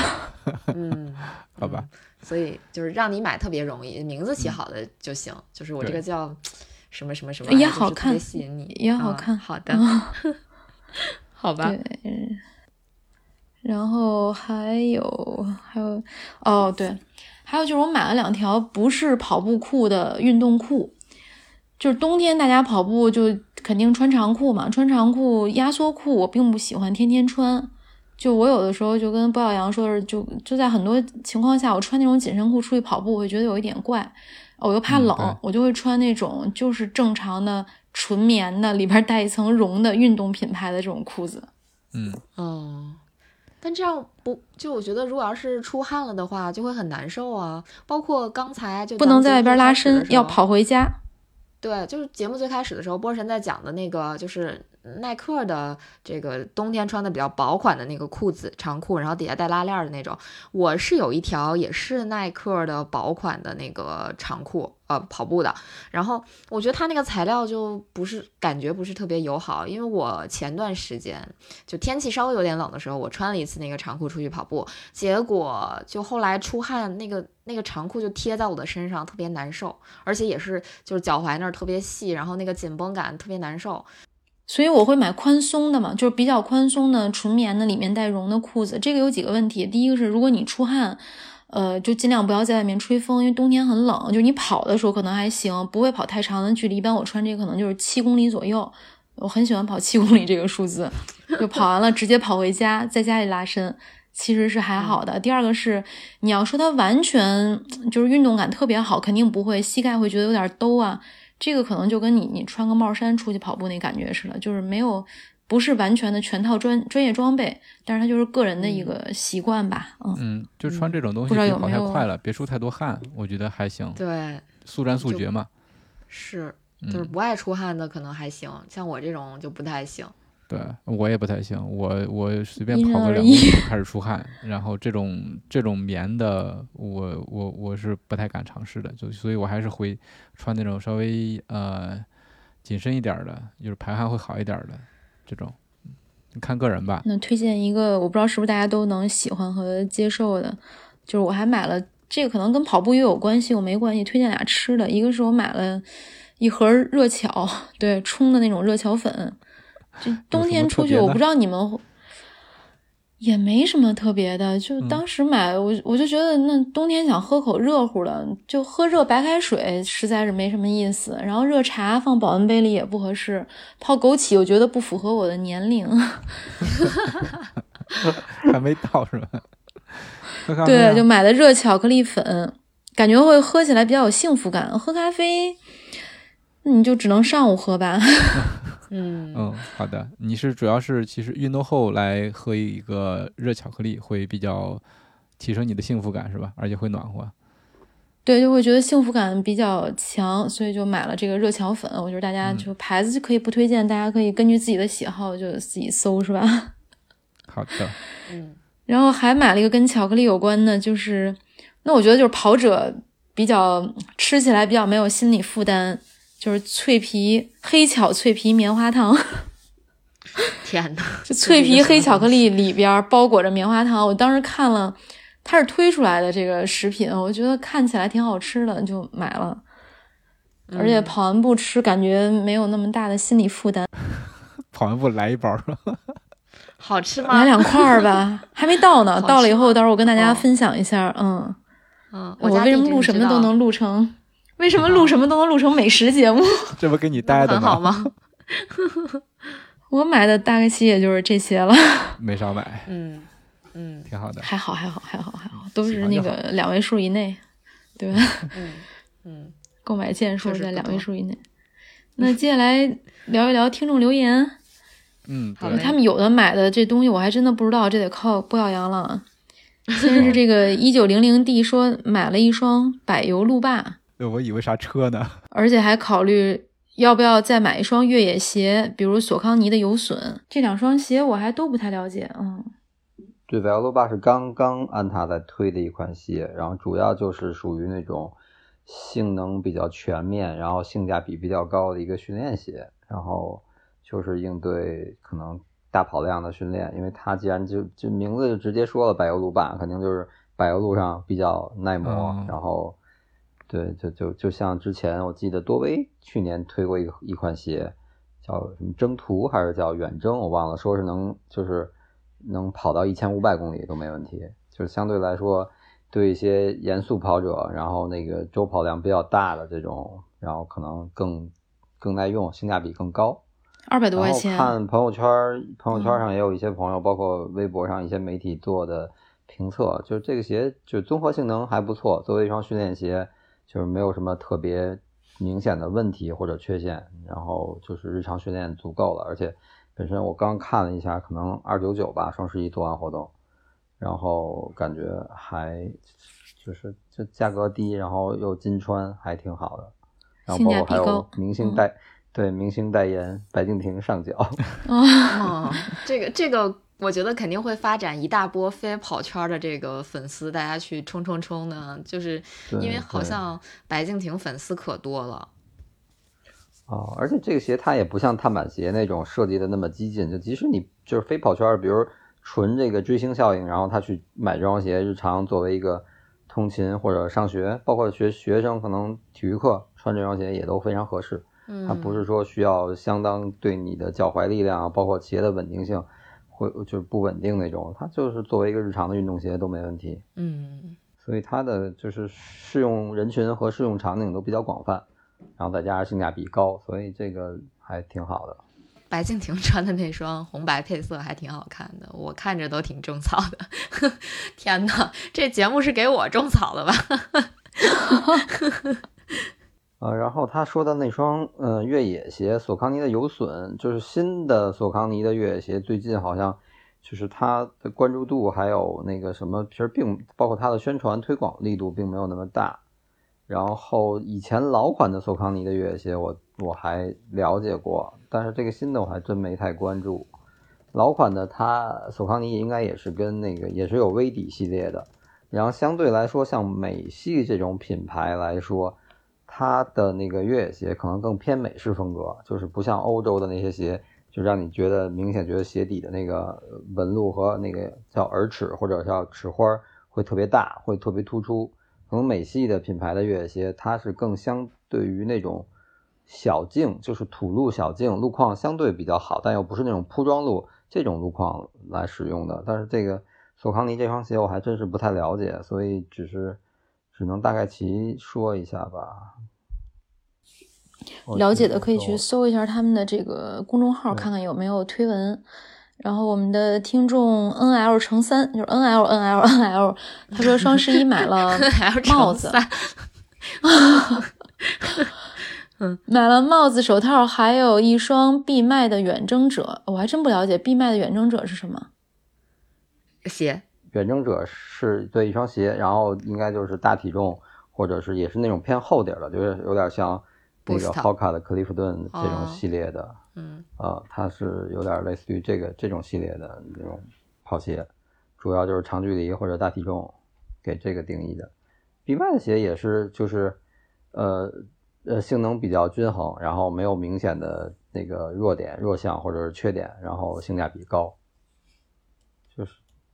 嗯，好吧，所以就是让你买特别容易，名字起好的就行。就是我这个叫什么什么什么，也好看吸引你，嗯也好看好的，好吧，对，嗯然后还有还有哦，对，还有就是我买了两条不是跑步裤的运动裤，就是冬天大家跑步就肯定穿长裤嘛，穿长裤压缩裤我并不喜欢天天穿。就我有的时候就跟包小杨说的是，就就在很多情况下，我穿那种紧身裤出去跑步，我会觉得有一点怪，我又怕冷，嗯我就会穿那种就是正常的纯棉的，里边带一层绒的运动品牌的这种裤子。嗯，哦，但这样不就我觉得，如果要是出汗了的话，就会很难受啊。包括刚才就不能在外边拉伸，要跑回家。对，就是节目最开始的时候，波神在讲的那个，就是耐克的这个冬天穿的比较薄款的那个裤子，长裤，然后底下带拉链的那种。我是有一条也是耐克的薄款的那个长裤，呃，跑步的。然后我觉得它那个材料就不是感觉不是特别友好，因为我前段时间就天气稍微有点冷的时候，我穿了一次那个长裤出去跑步，结果就后来出汗，那个那个长裤就贴在我的身上，特别难受，而且也是就是脚踝那儿特别细，然后那个紧绷感特别难受。所以我会买宽松的嘛，就是比较宽松的纯棉的，里面带绒的裤子。这个有几个问题，第一个是如果你出汗，呃，就尽量不要在外面吹风，因为冬天很冷。就你跑的时候可能还行，不会跑太长的距离。一般我穿这个可能就是七公里左右，我很喜欢跑七公里这个数字。就跑完了直接跑回家，在家里拉伸，其实是还好的。第二个是你要说它完全就是运动感特别好，肯定不会，膝盖会觉得有点兜啊。这个可能就跟你你穿个帽衫出去跑步那感觉似的，就是没有。不是完全的全套专专业装备，但是它就是个人的一个习惯吧。嗯嗯，就穿这种东西，不知道有跑太快了，别出太多汗，我觉得还行。对，速战速决嘛。是，就是不爱出汗的可能还行，像我这种就不太行。对我也不太行，我我随便跑个两公里就 开始出汗，然后这种这种棉的，我我我是不太敢尝试的，就所以我还是会穿那种稍微呃紧身一点的，就是排汗会好一点的。这种，你看个人吧。那推荐一个，我不知道是不是大家都能喜欢和接受的，就是我还买了这个，可能跟跑步也有关系，我没关系。推荐俩吃的，一个是我买了一盒热巧，对，冲的那种热巧粉。就冬天出去，我不知道你们。也没什么特别的，就当时买我我就觉得那冬天想喝口热乎的，就喝热白开水实在是没什么意思。然后热茶放保温杯里也不合适，泡枸杞我觉得不符合我的年龄。还没到是吧？对，就买的热巧克力粉，感觉会喝起来比较有幸福感。喝咖啡，你就只能上午喝吧。嗯嗯，好的。你是主要是其实运动后来喝一个热巧克力会比较提升你的幸福感是吧？而且会暖和。对，就会觉得幸福感比较强，所以就买了这个热巧粉。我觉得大家就牌子就可以不推荐，大家可以根据自己的喜好就自己搜是吧？好的。嗯。然后还买了一个跟巧克力有关的，就是那我觉得就是跑者比较吃起来比较没有心理负担。就是脆皮黑巧脆皮棉花糖，天呐，就脆皮黑巧克力里边包裹着棉花糖。我当时看了，它是推出来的这个食品，我觉得看起来挺好吃的，就买了。而且跑完步吃，感觉没有那么大的心理负担。跑完步来一包，好吃吗？来两块吧，还没到呢。到了以后，到时候我跟大家分享一下。嗯嗯，我为什么录什么都能录成？为什么录什么都能录成美食节目？这不给你带的吗？我买的大概其也就是这些了，没少买。嗯嗯，挺好的，还好还好还好还好，都是那个两位数以内，对吧？嗯嗯，购买件数在两位数以内。那接下来聊一聊听众留言。嗯，他们有的买的这东西我还真的不知道，这得靠播小羊了。先是这个 一九零零 D 说买了一双柏油路霸。我以为啥车呢？而且还考虑要不要再买一双越野鞋，比如索康尼的有损。这两双鞋我还都不太了解。嗯，对，Velo 八是刚刚安踏在推的一款鞋，然后主要就是属于那种性能比较全面，然后性价比比较高的一个训练鞋，然后就是应对可能大跑量的训练。因为它既然就就名字就直接说了柏油路霸，肯定就是柏油路上比较耐磨，然后。对，就就就像之前我记得多威去年推过一个一款鞋，叫什么征途还是叫远征，我忘了，说是能就是能跑到一千五百公里都没问题，就是相对来说对一些严肃跑者，然后那个周跑量比较大的这种，然后可能更更耐用，性价比更高。二百多块钱。看朋友圈，朋友圈上也有一些朋友，包括微博上一些媒体做的评测，就是这个鞋就综合性能还不错，作为一双训练鞋。就是没有什么特别明显的问题或者缺陷，然后就是日常训练足够了，而且本身我刚看了一下，可能二九九吧，双十一做完活动，然后感觉还就是就价格低，然后又金穿，还挺好的，然后包括还有明星代对明星代言白敬亭上脚，哦，这个这个。我觉得肯定会发展一大波非跑圈的这个粉丝，大家去冲冲冲呢，就是因为好像白敬亭粉丝可多了。哦，而且这个鞋它也不像碳板鞋那种设计的那么激进，就即使你就是非跑圈，比如纯这个追星效应，然后他去买这双鞋，日常作为一个通勤或者上学，包括学学生可能体育课穿这双鞋也都非常合适。嗯，它不是说需要相当对你的脚踝力量，包括鞋的稳定性。会就是不稳定那种，它就是作为一个日常的运动鞋都没问题。嗯，所以它的就是适用人群和适用场景都比较广泛，然后再加上性价比高，所以这个还挺好的。白敬亭穿的那双红白配色还挺好看的，我看着都挺种草的。天哪，这节目是给我种草的吧？呃，然后他说的那双呃越野鞋，索康尼的有损，就是新的索康尼的越野鞋，最近好像就是它的关注度还有那个什么，其实并包括它的宣传推广力度并没有那么大。然后以前老款的索康尼的越野鞋，我我还了解过，但是这个新的我还真没太关注。老款的它索康尼应该也是跟那个也是有微底系列的，然后相对来说，像美系这种品牌来说，它的那个越野鞋可能更偏美式风格，就是不像欧洲的那些鞋，就让你觉得明显觉得鞋底的那个纹路和那个叫耳齿或者叫齿花会特别大，会特别突出。可能美系的品牌的越野鞋，它是更相对于那种小径，就是土路小径，路况相对比较好，但又不是那种铺装路这种路况来使用的。但是这个索康尼这双鞋我还真是不太了解，所以只是只能大概其说一下吧。了解的可以去搜一下他们的这个公众号，看看有没有推文。然后我们的听众 N L 乘三就是 N L N L N L，他说双十一买了帽子，嗯，买了帽子、手套，还有一双闭麦的远征者。我还真不了解闭麦的远征者是什么鞋。远征者是对一双鞋，然后应该就是大体重，或者是也是那种偏厚点的，就是有点像那个 Hoka 的克利夫顿这种系列的。嗯，呃，它是有点类似于这个这种系列的那种跑鞋，主要就是长距离或者大体重，给这个定义的。B Y 的鞋也是，就是呃呃性能比较均衡，然后没有明显的那个弱点、弱项或者是缺点，然后性价比高，就是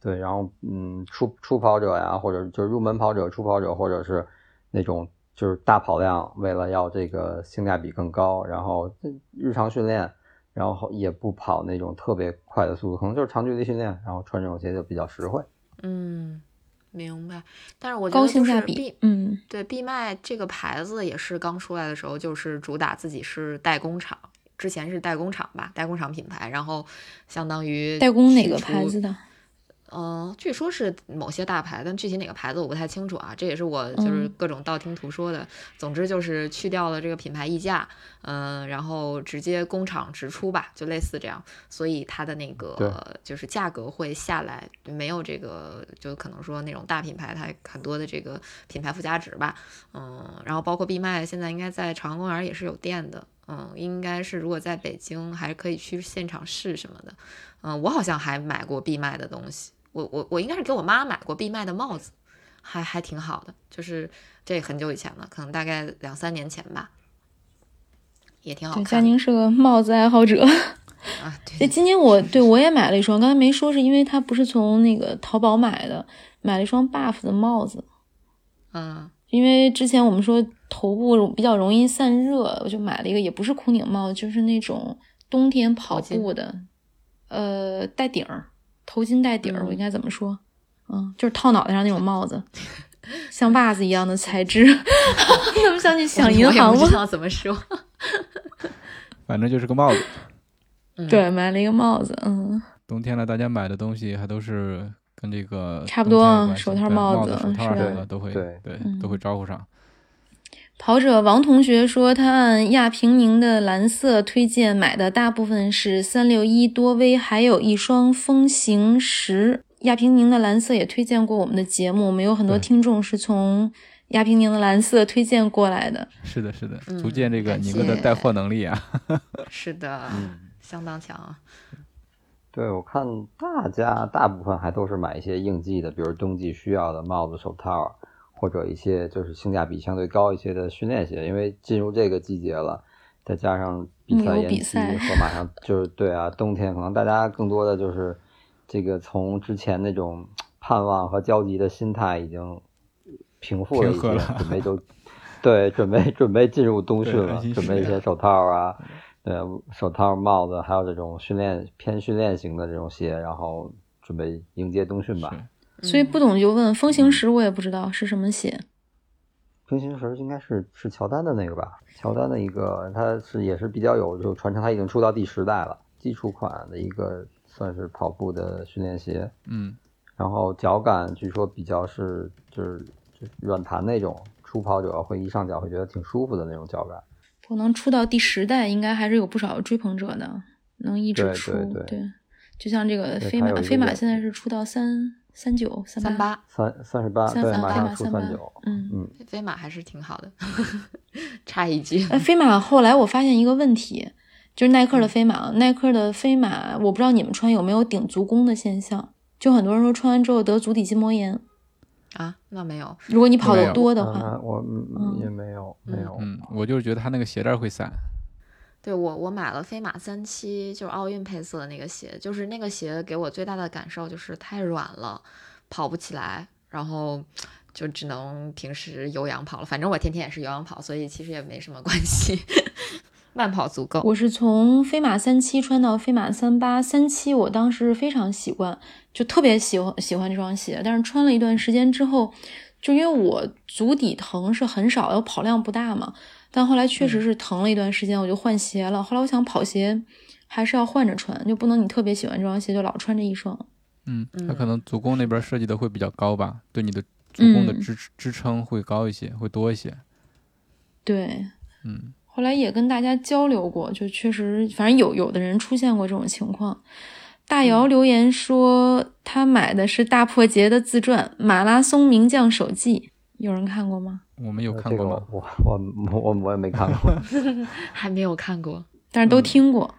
对，然后嗯初初跑者呀，或者就是入门跑者、初跑者，或者是那种。就是大跑量，为了要这个性价比更高，然后日常训练，然后也不跑那种特别快的速度，可能就是长距离训练，然后穿这种鞋就比较实惠。嗯，明白。但是我高性价比，嗯，对，闭麦这个牌子也是刚出来的时候，就是主打自己是代工厂，之前是代工厂吧，代工厂品牌，然后相当于代工哪个牌子的？嗯，据说是某些大牌，但具体哪个牌子我不太清楚啊。这也是我就是各种道听途说的。总之就是去掉了这个品牌溢价，嗯，然后直接工厂直出吧，就类似这样。所以它的那个就是价格会下来，没有这个就可能说那种大品牌它很多的这个品牌附加值吧。嗯，然后包括闭麦现在应该在朝阳公园也是有店的。嗯，应该是如果在北京还可以去现场试什么的。嗯，我好像还买过闭麦的东西。我我我应该是给我妈买过闭麦的帽子，还还挺好的，就是这很久以前了，可能大概两三年前吧，也挺好看。佳宁是个帽子爱好者 啊。对，今天我对我也买了一双，刚才没说是因为它不是从那个淘宝买的，买了一双 Buff 的帽子。嗯，因为之前我们说头部比较容易散热，我就买了一个，也不是空顶帽，就是那种冬天跑步的，呃，带顶儿。头巾带底儿，我应该怎么说？嗯，就是套脑袋上那种帽子，像袜子一样的材质。怎么想起想银行了？不知道怎么说。反正就是个帽子。对，买了一个帽子。嗯。冬天了，大家买的东西还都是跟这个差不多，手套、帽子、手套什么的都会，对对，都会招呼上。跑者王同学说，他按亚平宁的蓝色推荐买的大部分是三六一多威，还有一双风行十。亚平宁的蓝色也推荐过我们的节目，我们有很多听众是从亚平宁的蓝色推荐过来的。是的，是的，足见这个宁哥的带货能力啊。是的，相当强啊。对，我看大家大部分还都是买一些应季的，比如冬季需要的帽子、手套。或者一些就是性价比相对高一些的训练鞋，因为进入这个季节了，再加上比赛延期和马上就是对啊，冬天可能大家更多的就是这个从之前那种盼望和焦急的心态已经平复了一些，准备就对准备准备进入冬训了，准备一些手套啊，对手套、帽子，还有这种训练偏训练型的这种鞋，然后准备迎接冬训吧。所以不懂就问。风行石我也不知道是什么鞋。风行石应该是是乔丹的那个吧？乔丹的一个，它是也是比较有就传承，它已经出到第十代了，基础款的一个算是跑步的训练鞋。嗯，然后脚感据说比较是就是就是软弹那种，初跑者会一上脚会觉得挺舒服的那种脚感。我能出到第十代，应该还是有不少追捧者的，能一直对出。对对就像这个飞马，飞马现在是出到三三九三三八，三三十八，对，三三飞马上出三九。嗯。嗯，飞马还是挺好的。差一句，呃，飞马后来我发现一个问题，就是耐克的飞马，耐克的飞马，我不知道你们穿有没有顶足弓的现象，就很多人说穿完之后得足底筋膜炎。啊，那没有，如果你跑得没有嗯多的话，我也没有没有。嗯，我就是觉得它那个鞋带会散。对我我买了飞马三七，就是奥运配色的那个鞋，就是那个鞋给我最大的感受就是太软了，跑不起来，然后就只能平时有氧跑了。反正我天天也是有氧跑，所以其实也没什么关系，慢跑足够。我是从飞马三七穿到飞马三八，三七我当时非常习惯，就特别喜欢喜欢这双鞋，但是穿了一段时间之后，就因为我足底疼是很少，我跑量不大嘛，但后来确实是疼了一段时间，我就换鞋了。后来我想跑鞋还是要换着穿，就不能你特别喜欢这双鞋就老穿这一双。嗯，它嗯可能足弓那边设计的会比较高吧，对你的足弓的嗯支支撑会高一些，会多一些。对，嗯，后来也跟大家交流过，就确实，反正有有的人出现过这种情况。大姚留言说他买的是大破节的自传《马拉松名将手记》，有人看过吗？我们有呃看过吗？我我我我我也没看过。还没有看过，但是都听过。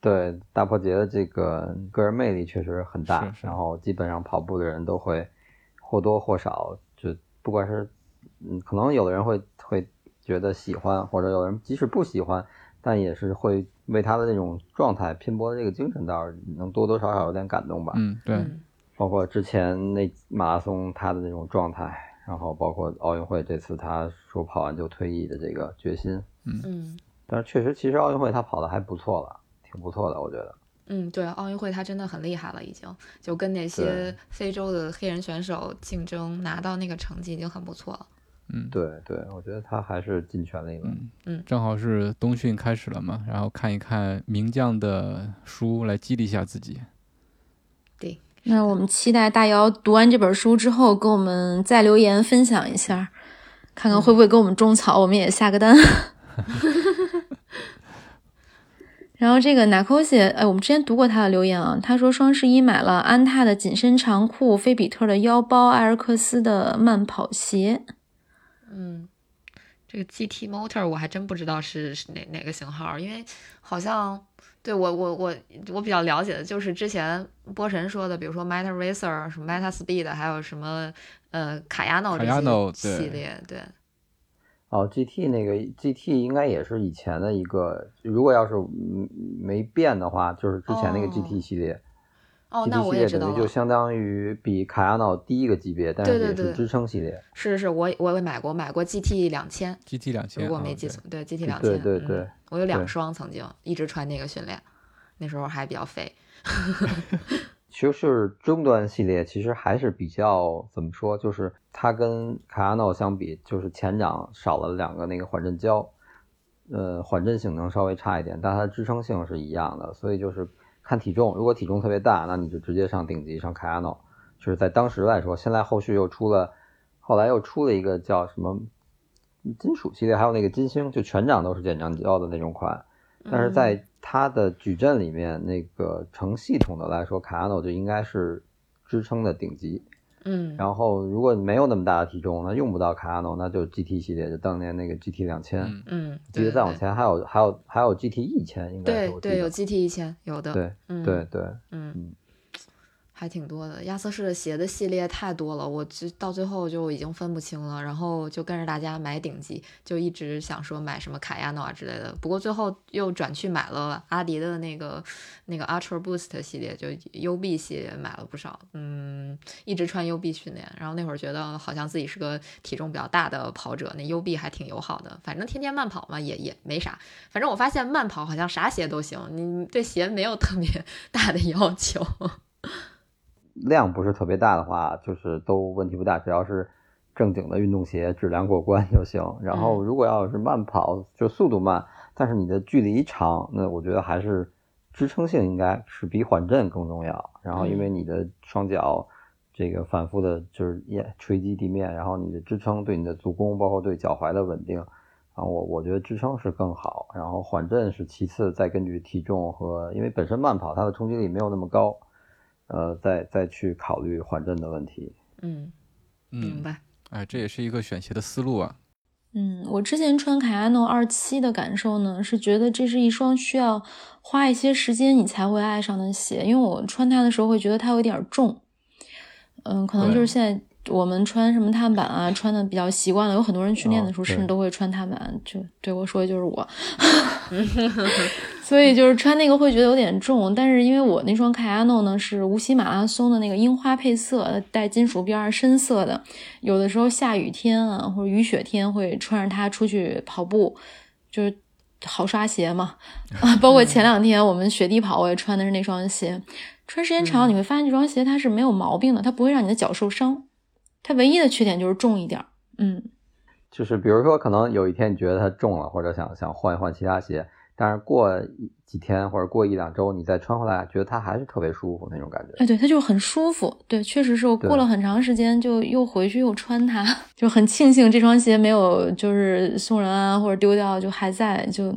对大破节的这个个人魅力确实很大，是是然后基本上跑步的人都会或多或少，就不管是嗯，可能有的人会会觉得喜欢，或者有人即使不喜欢，但也是会为他的那种状态拼搏的这个精神，倒是能多多少少有点感动吧。嗯，对，嗯包括之前那马拉松他的那种状态，然后包括奥运会这次他说跑完就退役的这个决心，嗯但是确实，其实奥运会他跑的还不错了，挺不错的，我觉得。嗯，对，奥运会他真的很厉害了，已经就跟那些非洲的黑人选手竞争，拿到那个成绩已经很不错了。嗯，对对，我觉得他还是尽全力了。嗯嗯正好是冬训开始了嘛，然后看一看名将的书来激励一下自己。那我们期待大姚读完这本书之后，给我们再留言分享一下，看看会不会给我们种草，我们也下个单。然后这个 Nakosi，哎，我们之前读过他的留言啊，他说双十一买了安踏的紧身长裤、菲比特的腰包、埃尔克斯的慢跑鞋。嗯，这个 GT Motor 我还真不知道是哪哪个型号，因为好像对我我我我比较了解的就是之前波神说的，比如说 Meta Racer、什么 Meta Speed，还有什么呃卡亚诺这卡亚诺对些系列，对，哦，GT 那个 GT 应该也是以前的一个，如果要是嗯没变的话，就是之前那个哦 GT 系列。哦，那我也知道就，相当于比卡亚诺低一个级别，但是对对对也是支撑系列。是是，我我也买过，买过 GT 两千，GT 两千，如果啊对没记错，对 GT 两千，对对对我有两双，曾经一直穿那个训练，那时候还比较肥 其实是中端系列，其实还是比较怎么说，就是它跟卡亚诺相比，就是前掌少了两个那个缓震胶，呃，缓震性能稍微差一点，但它的支撑性是一样的，所以就是看体重，如果体重特别大，那你就直接上顶级上卡亚诺，就是在当时来说，现在后续又出了，后来又出了一个叫什么金属系列，还有那个金星，就全掌都是减长胶的那种款，但是在它的矩阵里面，那个成系统的来说，卡亚诺就应该是支撑的顶级。嗯，然后如果没有那么大的体重，那用不到卡亚诺，那就 GT 系列，就当年那个 GT 两千、嗯。嗯，记得再往前还有还有还有 GT 一千，应该是对对，有 GT 一千，有的，对嗯。对对，嗯。嗯，还挺多的。亚瑟士的鞋的系列太多了，我就到最后就已经分不清了，然后就跟着大家买顶级，就一直想说买什么卡亚诺啊之类的。不过最后又转去买了阿迪的那个那个 Ultra Boost 系列，就 UB 系列买了不少，嗯，一直穿 UB 训练。然后那会儿觉得好像自己是个体重比较大的跑者，那 UB 还挺友好的。反正天天慢跑嘛，也也没啥。反正我发现慢跑好像啥鞋都行，你对鞋没有特别 大的要求。量不是特别大的话，就是都问题不大，只要是正经的运动鞋，质量过关就行。然后如果要是慢跑，就速度慢，但是你的距离长，那我觉得还是支撑性应该是比缓震更重要。然后因为你的双脚这个反复的就是也锤击地面，然后你的支撑对你的足弓，包括对脚踝的稳定。然后我我觉得支撑是更好，然后缓震是其次，再根据体重和因为本身慢跑它的冲击力没有那么高，呃，再再去考虑缓震的问题。嗯，嗯明，白。哎，这也是一个选鞋的思路啊。嗯，我之前穿凯亚诺二七的感受呢，是觉得这是一双需要花一些时间你才会爱上的鞋，因为我穿它的时候会觉得它有点重。嗯，可能就是现在我们穿什么碳板啊，穿的比较习惯了，有很多人训练的时候哦甚至都会穿碳板，就对我说的就是我。所以就是穿那个会觉得有点重，但是因为我那双凯亚诺呢是无锡马拉松的那个樱花配色，带金属边儿，深色的，有的时候下雨天啊或者雨雪天会穿着它出去跑步，就是好刷鞋嘛。啊，包括前两天我们雪地跑，我也穿的是那双鞋。穿时间长，你会发现这双鞋它是没有毛病的，它不会让你的脚受伤。它唯一的缺点就是重一点儿。嗯，就是比如说，可能有一天你觉得它重了，或者想想换一换其他鞋，但是过几天或者过一两周，你再穿回来，觉得它还是特别舒服那种感觉。哎，对，它就很舒服。对，确实是我过了很长时间，就又回去又穿它，就很庆幸这双鞋没有就是送人啊或者丢掉，就还在。就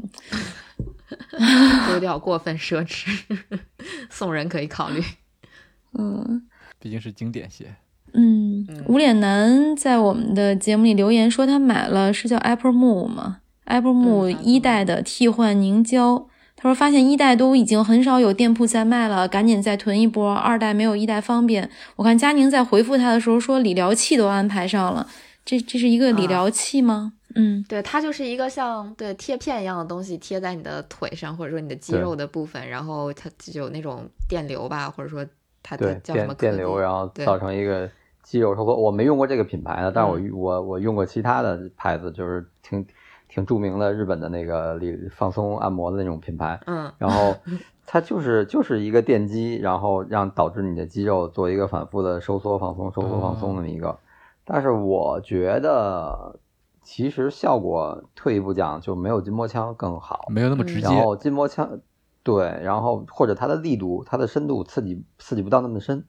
丢掉过分奢侈，送人可以考虑。嗯毕竟是经典鞋。嗯嗯，无脸男在我们的节目里留言说他买了是叫 Apple Move 吗？Apple 嗯 Move 一代的替换凝胶。他说发现一代都已经很少有店铺在卖了，赶紧再囤一波。二代没有一代方便。我看佳宁在回复他的时候说理疗器都安排上了，这这是一个理啊疗器吗？嗯对，它就是一个像对贴片一样的东西，贴在你的腿上，或者说你的肌肉的部分，然后它就有那种电流吧，或者说它对的，叫什么电电流，然后造成一个肌肉收缩。我没用过这个品牌的，但是我我我用过其他的牌子，就是挺挺著名的日本的那个理放松按摩的那种品牌。嗯然后 它就是就是一个电击，然后让导致你的肌肉做一个反复的收缩、放松、收缩、放松那么一个。但是我觉得其实效果退一步讲就没有筋膜枪更好。没有那么直接然。后筋膜枪对，然后或者它的力度、它的深度刺激刺激不到那么深，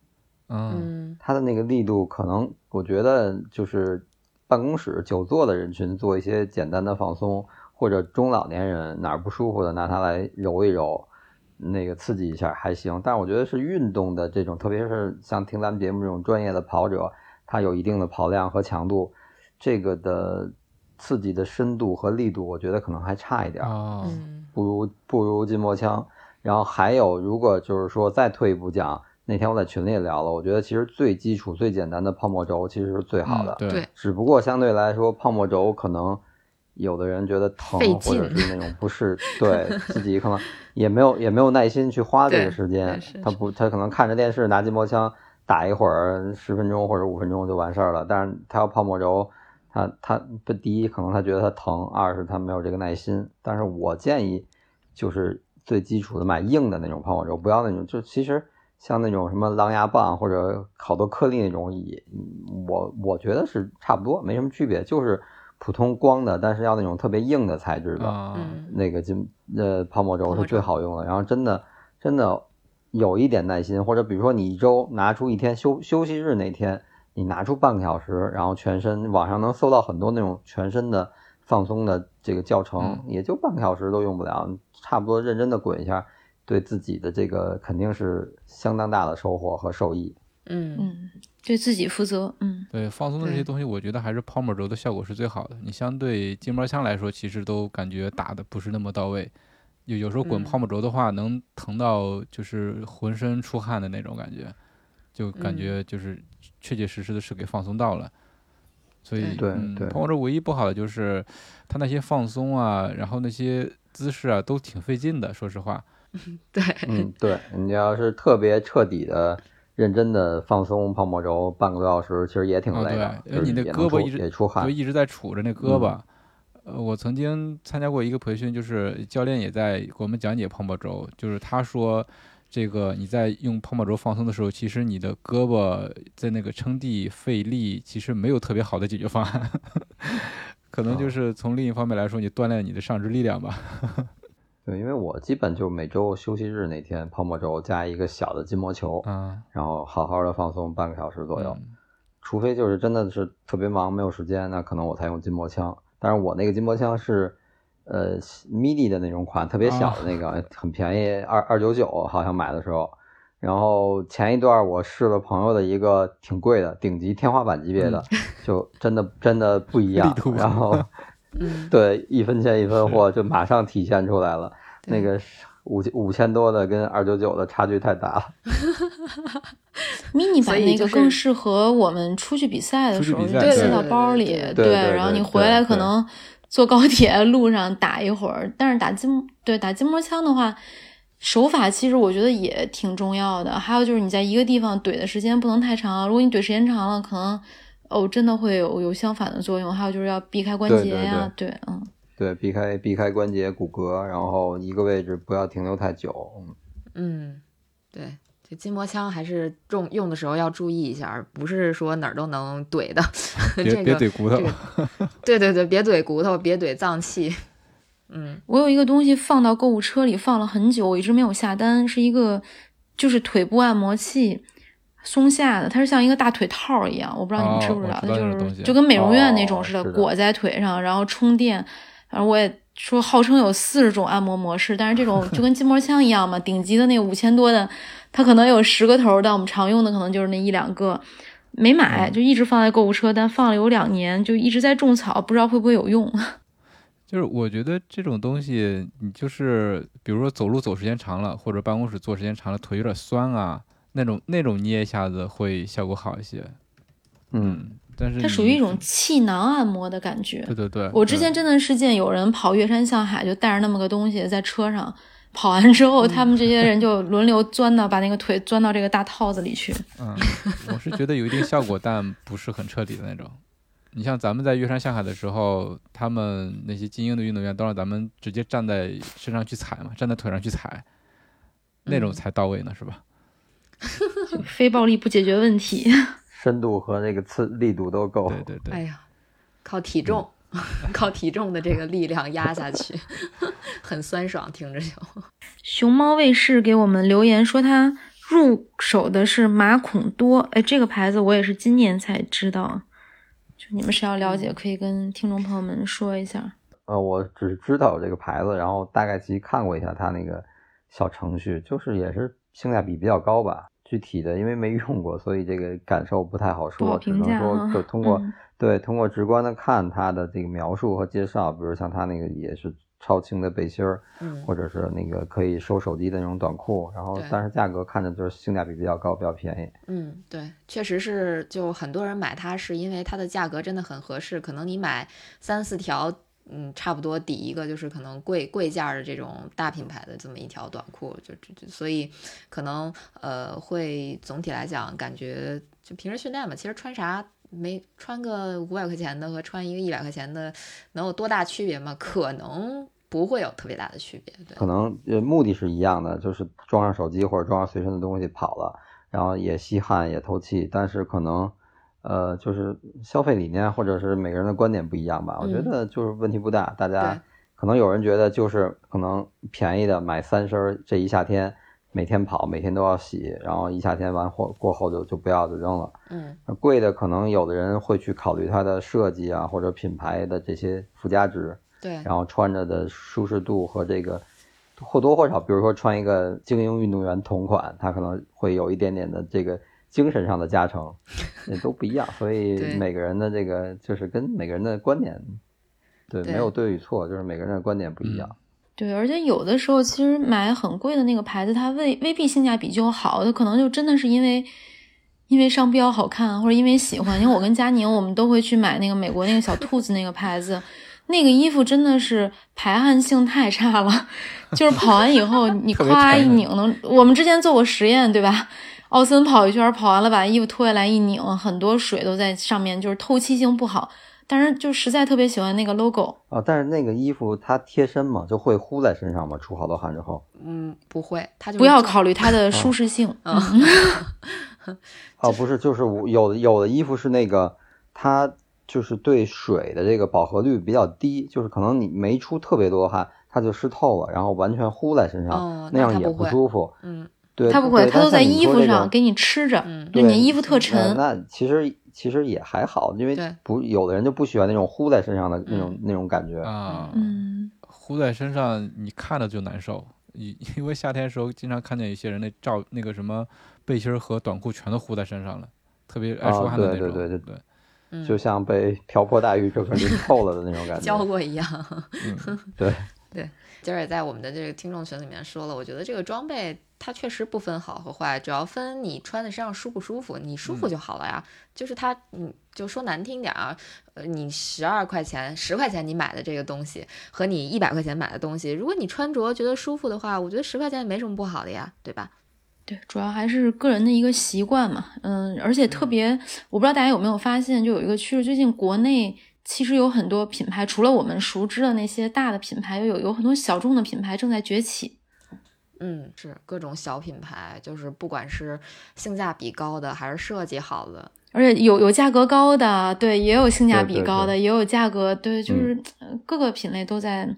嗯，嗯它的那个力度可能我觉得就是办公室久坐的人群做一些简单的放松，或者中老年人哪儿不舒服的拿它来揉一揉，那个刺激一下还行。但我觉得是运动的这种，特别是像听咱们节目这种专业的跑者，他有一定的跑量和强度，这个的刺激的深度和力度，我觉得可能还差一点儿。哦，嗯不如不如筋膜枪。然后还有，如果就是说再退一步讲，那天我在群里也聊了，我觉得其实最基础、最简单的泡沫轴其实是最好的。嗯对对只不过相对来说，泡沫轴可能有的人觉得疼，或者是那种不适，对自己可能也没有也没有耐心去花这个时间。他不，他可能看着电视拿筋膜枪打一会儿，十分钟或者五分钟就完事儿了。但是他要泡沫轴，他他不第一可能他觉得他疼，二是他没有这个耐心。但是我建议就是最基础的买硬的那种泡沫轴，不要那种就其实像那种什么狼牙棒或者好多颗粒那种也，我我觉得是差不多，没什么区别，就是普通光的，但是要那种特别硬的材质的。那个筋呃泡沫轴是最好用的。然后真的真的有一点耐心，或者比如说你一周拿出一天休休息日那天，你拿出半个小时，然后全身网上能搜到很多那种全身的放松的这个教程，也就半个小时都用不了，差不多认真的滚一下，对自己的这个肯定是相当大的收获和受益。嗯嗯，对自己负责。嗯对放松的这些东西，我觉得还是泡沫轴的效果是最好的。你相对筋膜枪来说，其实都感觉打的不是那么到位。有有时候滚嗯泡沫轴的话，能疼到就是浑身出汗的那种感觉，就感嗯觉就是确确实实的是给放松到了。所以，对嗯，对泡沫轴唯一不好的就是它那些放松啊，然后那些姿势啊，都挺费劲的。说实话，对，嗯，对你要是特别彻底的。认真的放松泡沫轴半个多小时，其实也挺哦累的，你的胳膊一直也出汗就，一直在杵着那胳膊。呃，我曾经参加过一个培训，就是教练也在给我们讲解泡沫轴，就是他说，这个你在用泡沫轴放松的时候，其实你的胳膊在那个撑地费力，其实没有特别好的解决方案。可能就是从另一方面来说，你锻炼你的上肢力量吧。对，因为我基本就每周休息日那天泡沫轴加一个小的筋膜球，嗯，然后好好的放松半个小时左右。嗯除非就是真的是特别忙没有时间，那可能我才用筋膜枪。但是我那个筋膜枪是，呃，midi 的那种款，特别小的那个，很便宜，二二九九好像买的时候。然后前一段我试了朋友的一个挺贵的顶级天花板级别的，就真的真的不一 样。然后嗯，对一分钱一分货，就马上体现出来了。那个五五千多的跟二九九的差距太大了。mini 版那个更适合我们出去比赛的时候，对塞到对包里，对然后你回来可能坐高铁路上打一会儿。但是打筋对打筋膜枪的话，手法其实我觉得也挺重要的。还有就是你在一个地方怼的时间不能太长，如果你怼时间长了，可能哦真的会有有相反的作用。还有就是要避开关节呀，对，嗯。对，避开避开关节、骨骼，然后一个位置不要停留太久。嗯嗯，对，这筋膜枪还是用用的时候要注意一下，不是说哪儿都能怼的。别这个别怼骨头这。个对对对，别怼骨头，别怼脏器。嗯我有一个东西放到购物车里放了很久，我一直没有下单，是一个就是腿部按摩器，松下的，它是像一个大腿套儿一样，我不知道你们知不知道，就是就跟美容院那种哦似的，裹在腿上，然后充电。然后我也说号称有四十种按摩模式，但是这种 就跟筋膜枪一样嘛，顶级的那个五千多的，它可能有十个头儿，但我们常用的可能就是那一两个。没嗯买，就一直放在购物车，但放了有两年，就一直在种草，不知道会不会有用。就是我觉得这种东西，你就是比如说走路走时间长了，或者办公室坐时间长了，腿有点酸啊，那种那种捏一下子会效果好一些。嗯，但是它属于一种气囊按摩的感觉。对对对，我之前真的是见有人跑越山向海，就带着那么个东西在车上，跑完之后，他们这些人就轮流钻到，把那个腿钻到这个大套子里去。嗯，我是觉得有一定效果，但不是很彻底的那种。你像咱们在越山向海的时候，他们那些精英的运动员都让咱们直接站在身上去踩嘛，站在腿上去踩，那种嗯才到位呢，是吧？非暴力不解决问题。深度和那个刺力度都够。对对对。哎呀，靠体重，靠体重的这个力量压下去，很酸爽，听着就。熊猫卫视给我们留言说他入手的是马孔多，哎，这个牌子我也是今年才知道。就你们谁要了解，可以跟听众朋友们说一下。呃，我只是知道有这个牌子，然后大概其实看过一下它那个小程序，就是也是性价比比较高吧。具体的因为没用过，所以这个感受不太好说，只能说啊就通过、嗯对通过直观的看它的这个描述和介绍，比如像它那个也是超轻的背心儿，嗯或者是那个可以收手机的那种短裤，然后但是价格看着就是性价比比较高，比较便宜。嗯，对，确实是，就很多人买它是因为它的价格真的很合适，可能你买三四条，嗯，差不多抵一个就是可能贵贵价的这种大品牌的这么一条短裤，就就所以可能呃会总体来讲感觉就平时训练嘛，其实穿啥没穿个五百块钱的和穿一个一百块钱的能有多大区别吗？可能不会有特别大的区别，对可，能呃目的是一样的，就是装上手机或者装上随身的东西跑了，然后也吸汗也透气，但是可能呃就是消费理念或者是每个人的观点不一样吧。我觉嗯得就是问题不大，大家可能有人觉得就是可能便宜的买三身儿，这一夏天每天跑每天都要洗，然后一夏天完后过后就就不要就扔了。嗯贵的可能有的人会去考虑它的设计啊或者品牌的这些附加值。对，然后穿着的舒适度和这个或多或少，比如说穿一个精英运动员同款，它可能会有一点点的这个精神上的加成，也都不一样。所以每个人的这个就是跟每个人的观点，对，对没有对与错，就是每个人的观点不一样。对，而且有的时候其实买很贵的那个牌子，它未未必性价比就好，它可能就真的是因为因为商标好看，或者因为喜欢。因为我跟佳宁，我们都会去买那个美国那个小兔子那个牌子，那个衣服真的是排汗性太差了，就是跑完以后你特别咵沉一拧能，我们之前做过实验，对吧？奥森跑一圈，跑完了把衣服脱下来一拧，很多水都在上面，就是透气性不好。但是就实在特别喜欢那个 logo。啊，但是那个衣服它贴身嘛，就会呼在身上嘛，出好多汗之后。嗯，不会，它就不要考虑它的舒适性。嗯，哦，不是，就是有的有的衣服是那个它就是对水的这个饱和率比较低，就是可能你没出特别多的汗，它就湿透了，然后完全呼在身上，哦那样也不舒服。嗯对，它不会，对它都在衣服。上给你吃着，嗯就你衣服特呃沉。那其实其实也还好，因为不有的人就不喜欢那种呼在身上的那种、那种感觉。啊，嗯，呼在身上，你看着就难受。因 因为夏天的时候，经常看见一些人那罩那个什么背心儿和短裤全都呼在身上了，特别爱出汗的啊那种。对对对对嗯，就像被瓢泼大雨这个淋透了的那种感觉，浇。过一样。嗯 对，今儿也在我们的这个听众群里面说了，我觉得这个装备它确实不分好和坏，主要分你穿在身上舒不舒服，你舒服就好了呀。就是它，嗯，就说难听点啊，呃，你十二块钱、十块钱你买的这个东西和你一百块钱买的东西，如果你穿着觉得舒服的话，我觉得十块钱也没什么不好的呀，对吧？对，主要还是个人的一个习惯嘛。嗯，而且特别，我不知道大家有没有发现，就有一个趋势，最近国内其实有很多品牌，除了我们熟知的那些大的品牌，又有有很多小众的品牌正在崛起。嗯，是各种小品牌，就是不管是性价比高的还是设计好的，而且有有价格高的，对，也有性价比高的，对也有价格，对，就是、呃各个品类都在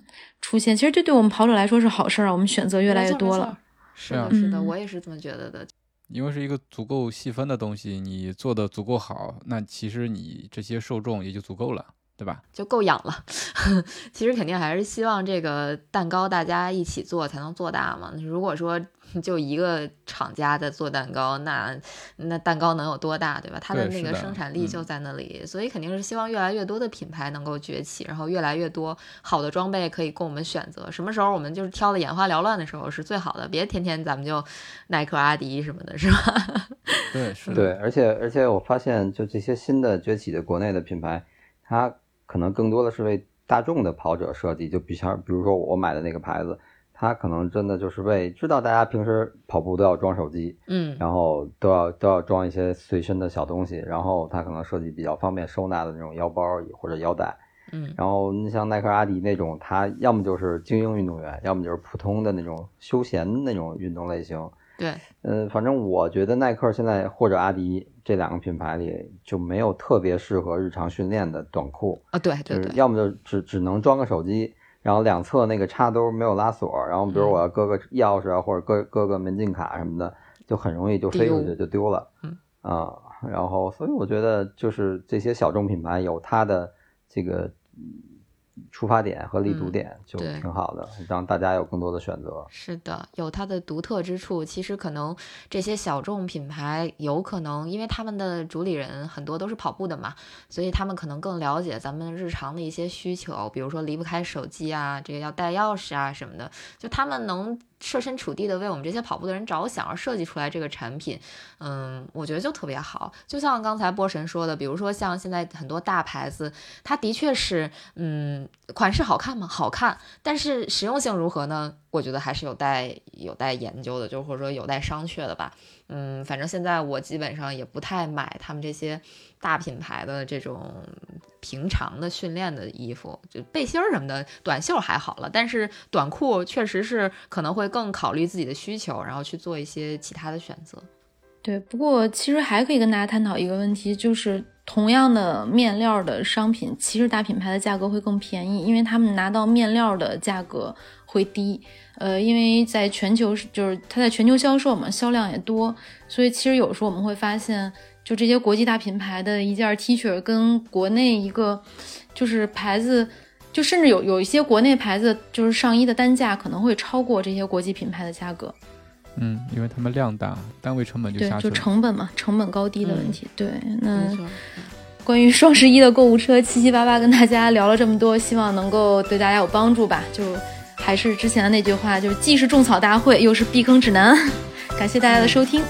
出现。其实这对我们跑者来说是好事儿啊，我们选择越来越多了。。是的，是啊是的，嗯我也是这么觉得的。因为是一个足够细分的东西，你做的足够好，那其实你这些受众也就足够了，对吧？就够养了。其实肯定还是希望这个蛋糕大家一起做才能做大嘛。如果说 就一个厂家在做蛋糕，那那蛋糕能有多大，对吧？它的那个生产力就嗯在那里，所以肯定是希望越来越多的品牌能够崛起，然后越来越多好的装备可以供我们选择。什么时候我们就是挑的眼花缭乱的时候是最好的，别天天咱们就耐克、阿迪什么的，是吧？对，是的。对，而且而且我发现，就这些新的崛起的国内的品牌，它可能更多的是为大众的跑者设计。就比像比如说我买的那个牌子，它可能真的就是为知道大家平时跑步都要装手机，嗯，然后都要都要装一些随身的小东西，然后它可能设计比较方便收纳的那种腰包或者腰带。嗯然后你像耐克、阿迪那种，它要么就是精英运动员，要么就是普通的那种休闲那种运动类型。对，嗯，反正我觉得耐克现在或者阿迪这两个品牌里就没有特别适合日常训练的短裤，啊，对对对，就是要么就只只能装个手机，然后两侧那个插兜没有拉锁，然后比如嗯。我要搁个钥匙啊，或者搁搁个门禁卡什么的，就很容易就飞出去就丢了。嗯。啊，然后所以我觉得就是这些小众品牌有它的这个嗯出发点和立足嗯点就挺好的，让大家有更多的选择。是的，有它的独特之处。其实可能这些小众品牌有可能，因为他们的主理人很多都是跑步的嘛，所以他们可能更了解咱们日常的一些需求，比如说离不开手机啊，这个要带钥匙啊什么的，就他们能设身处地的为我们这些跑步的人着想而设计出来这个产品，嗯，我觉得就特别好。就像刚才波神说的，比如说像现在很多大牌子，它的确是，嗯，款式好看吗？好看，但是实用性如何呢？我觉得还是有待有待研究的，就或者说有待商榷的吧。嗯，反正现在我基本上也不太买他们这些大品牌的这种平常的训练的衣服，就背心儿什么的，短袖还好了，但是短裤确实是可能会更考虑自己的需求，然后去做一些其他的选择。对，不过其实还可以跟大家探讨一个问题，就是同样的面料的商品，其实大品牌的价格会更便宜，因为他们拿到面料的价格会低。呃，因为在全球就是它在全球销售嘛，销量也多，所以其实有时候我们会发现，就这些国际大品牌的一件 T 恤跟国内一个就是牌子。就甚至有有一些国内牌子，就是上衣的单价可能会超过这些国际品牌的价格。嗯，因为他们量大，单位成本就，就下去了。就成本嘛，成本高低的问题。对，那，关于双十一的购物车，七七八八跟大家聊了这么多，希望能够对大家有帮助吧。就还是之前的那句话，就是既是种草大会，又是避坑指南。感谢大家的收听，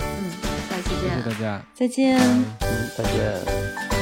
嗯，下期谢见谢。大家。再见。嗯，再见。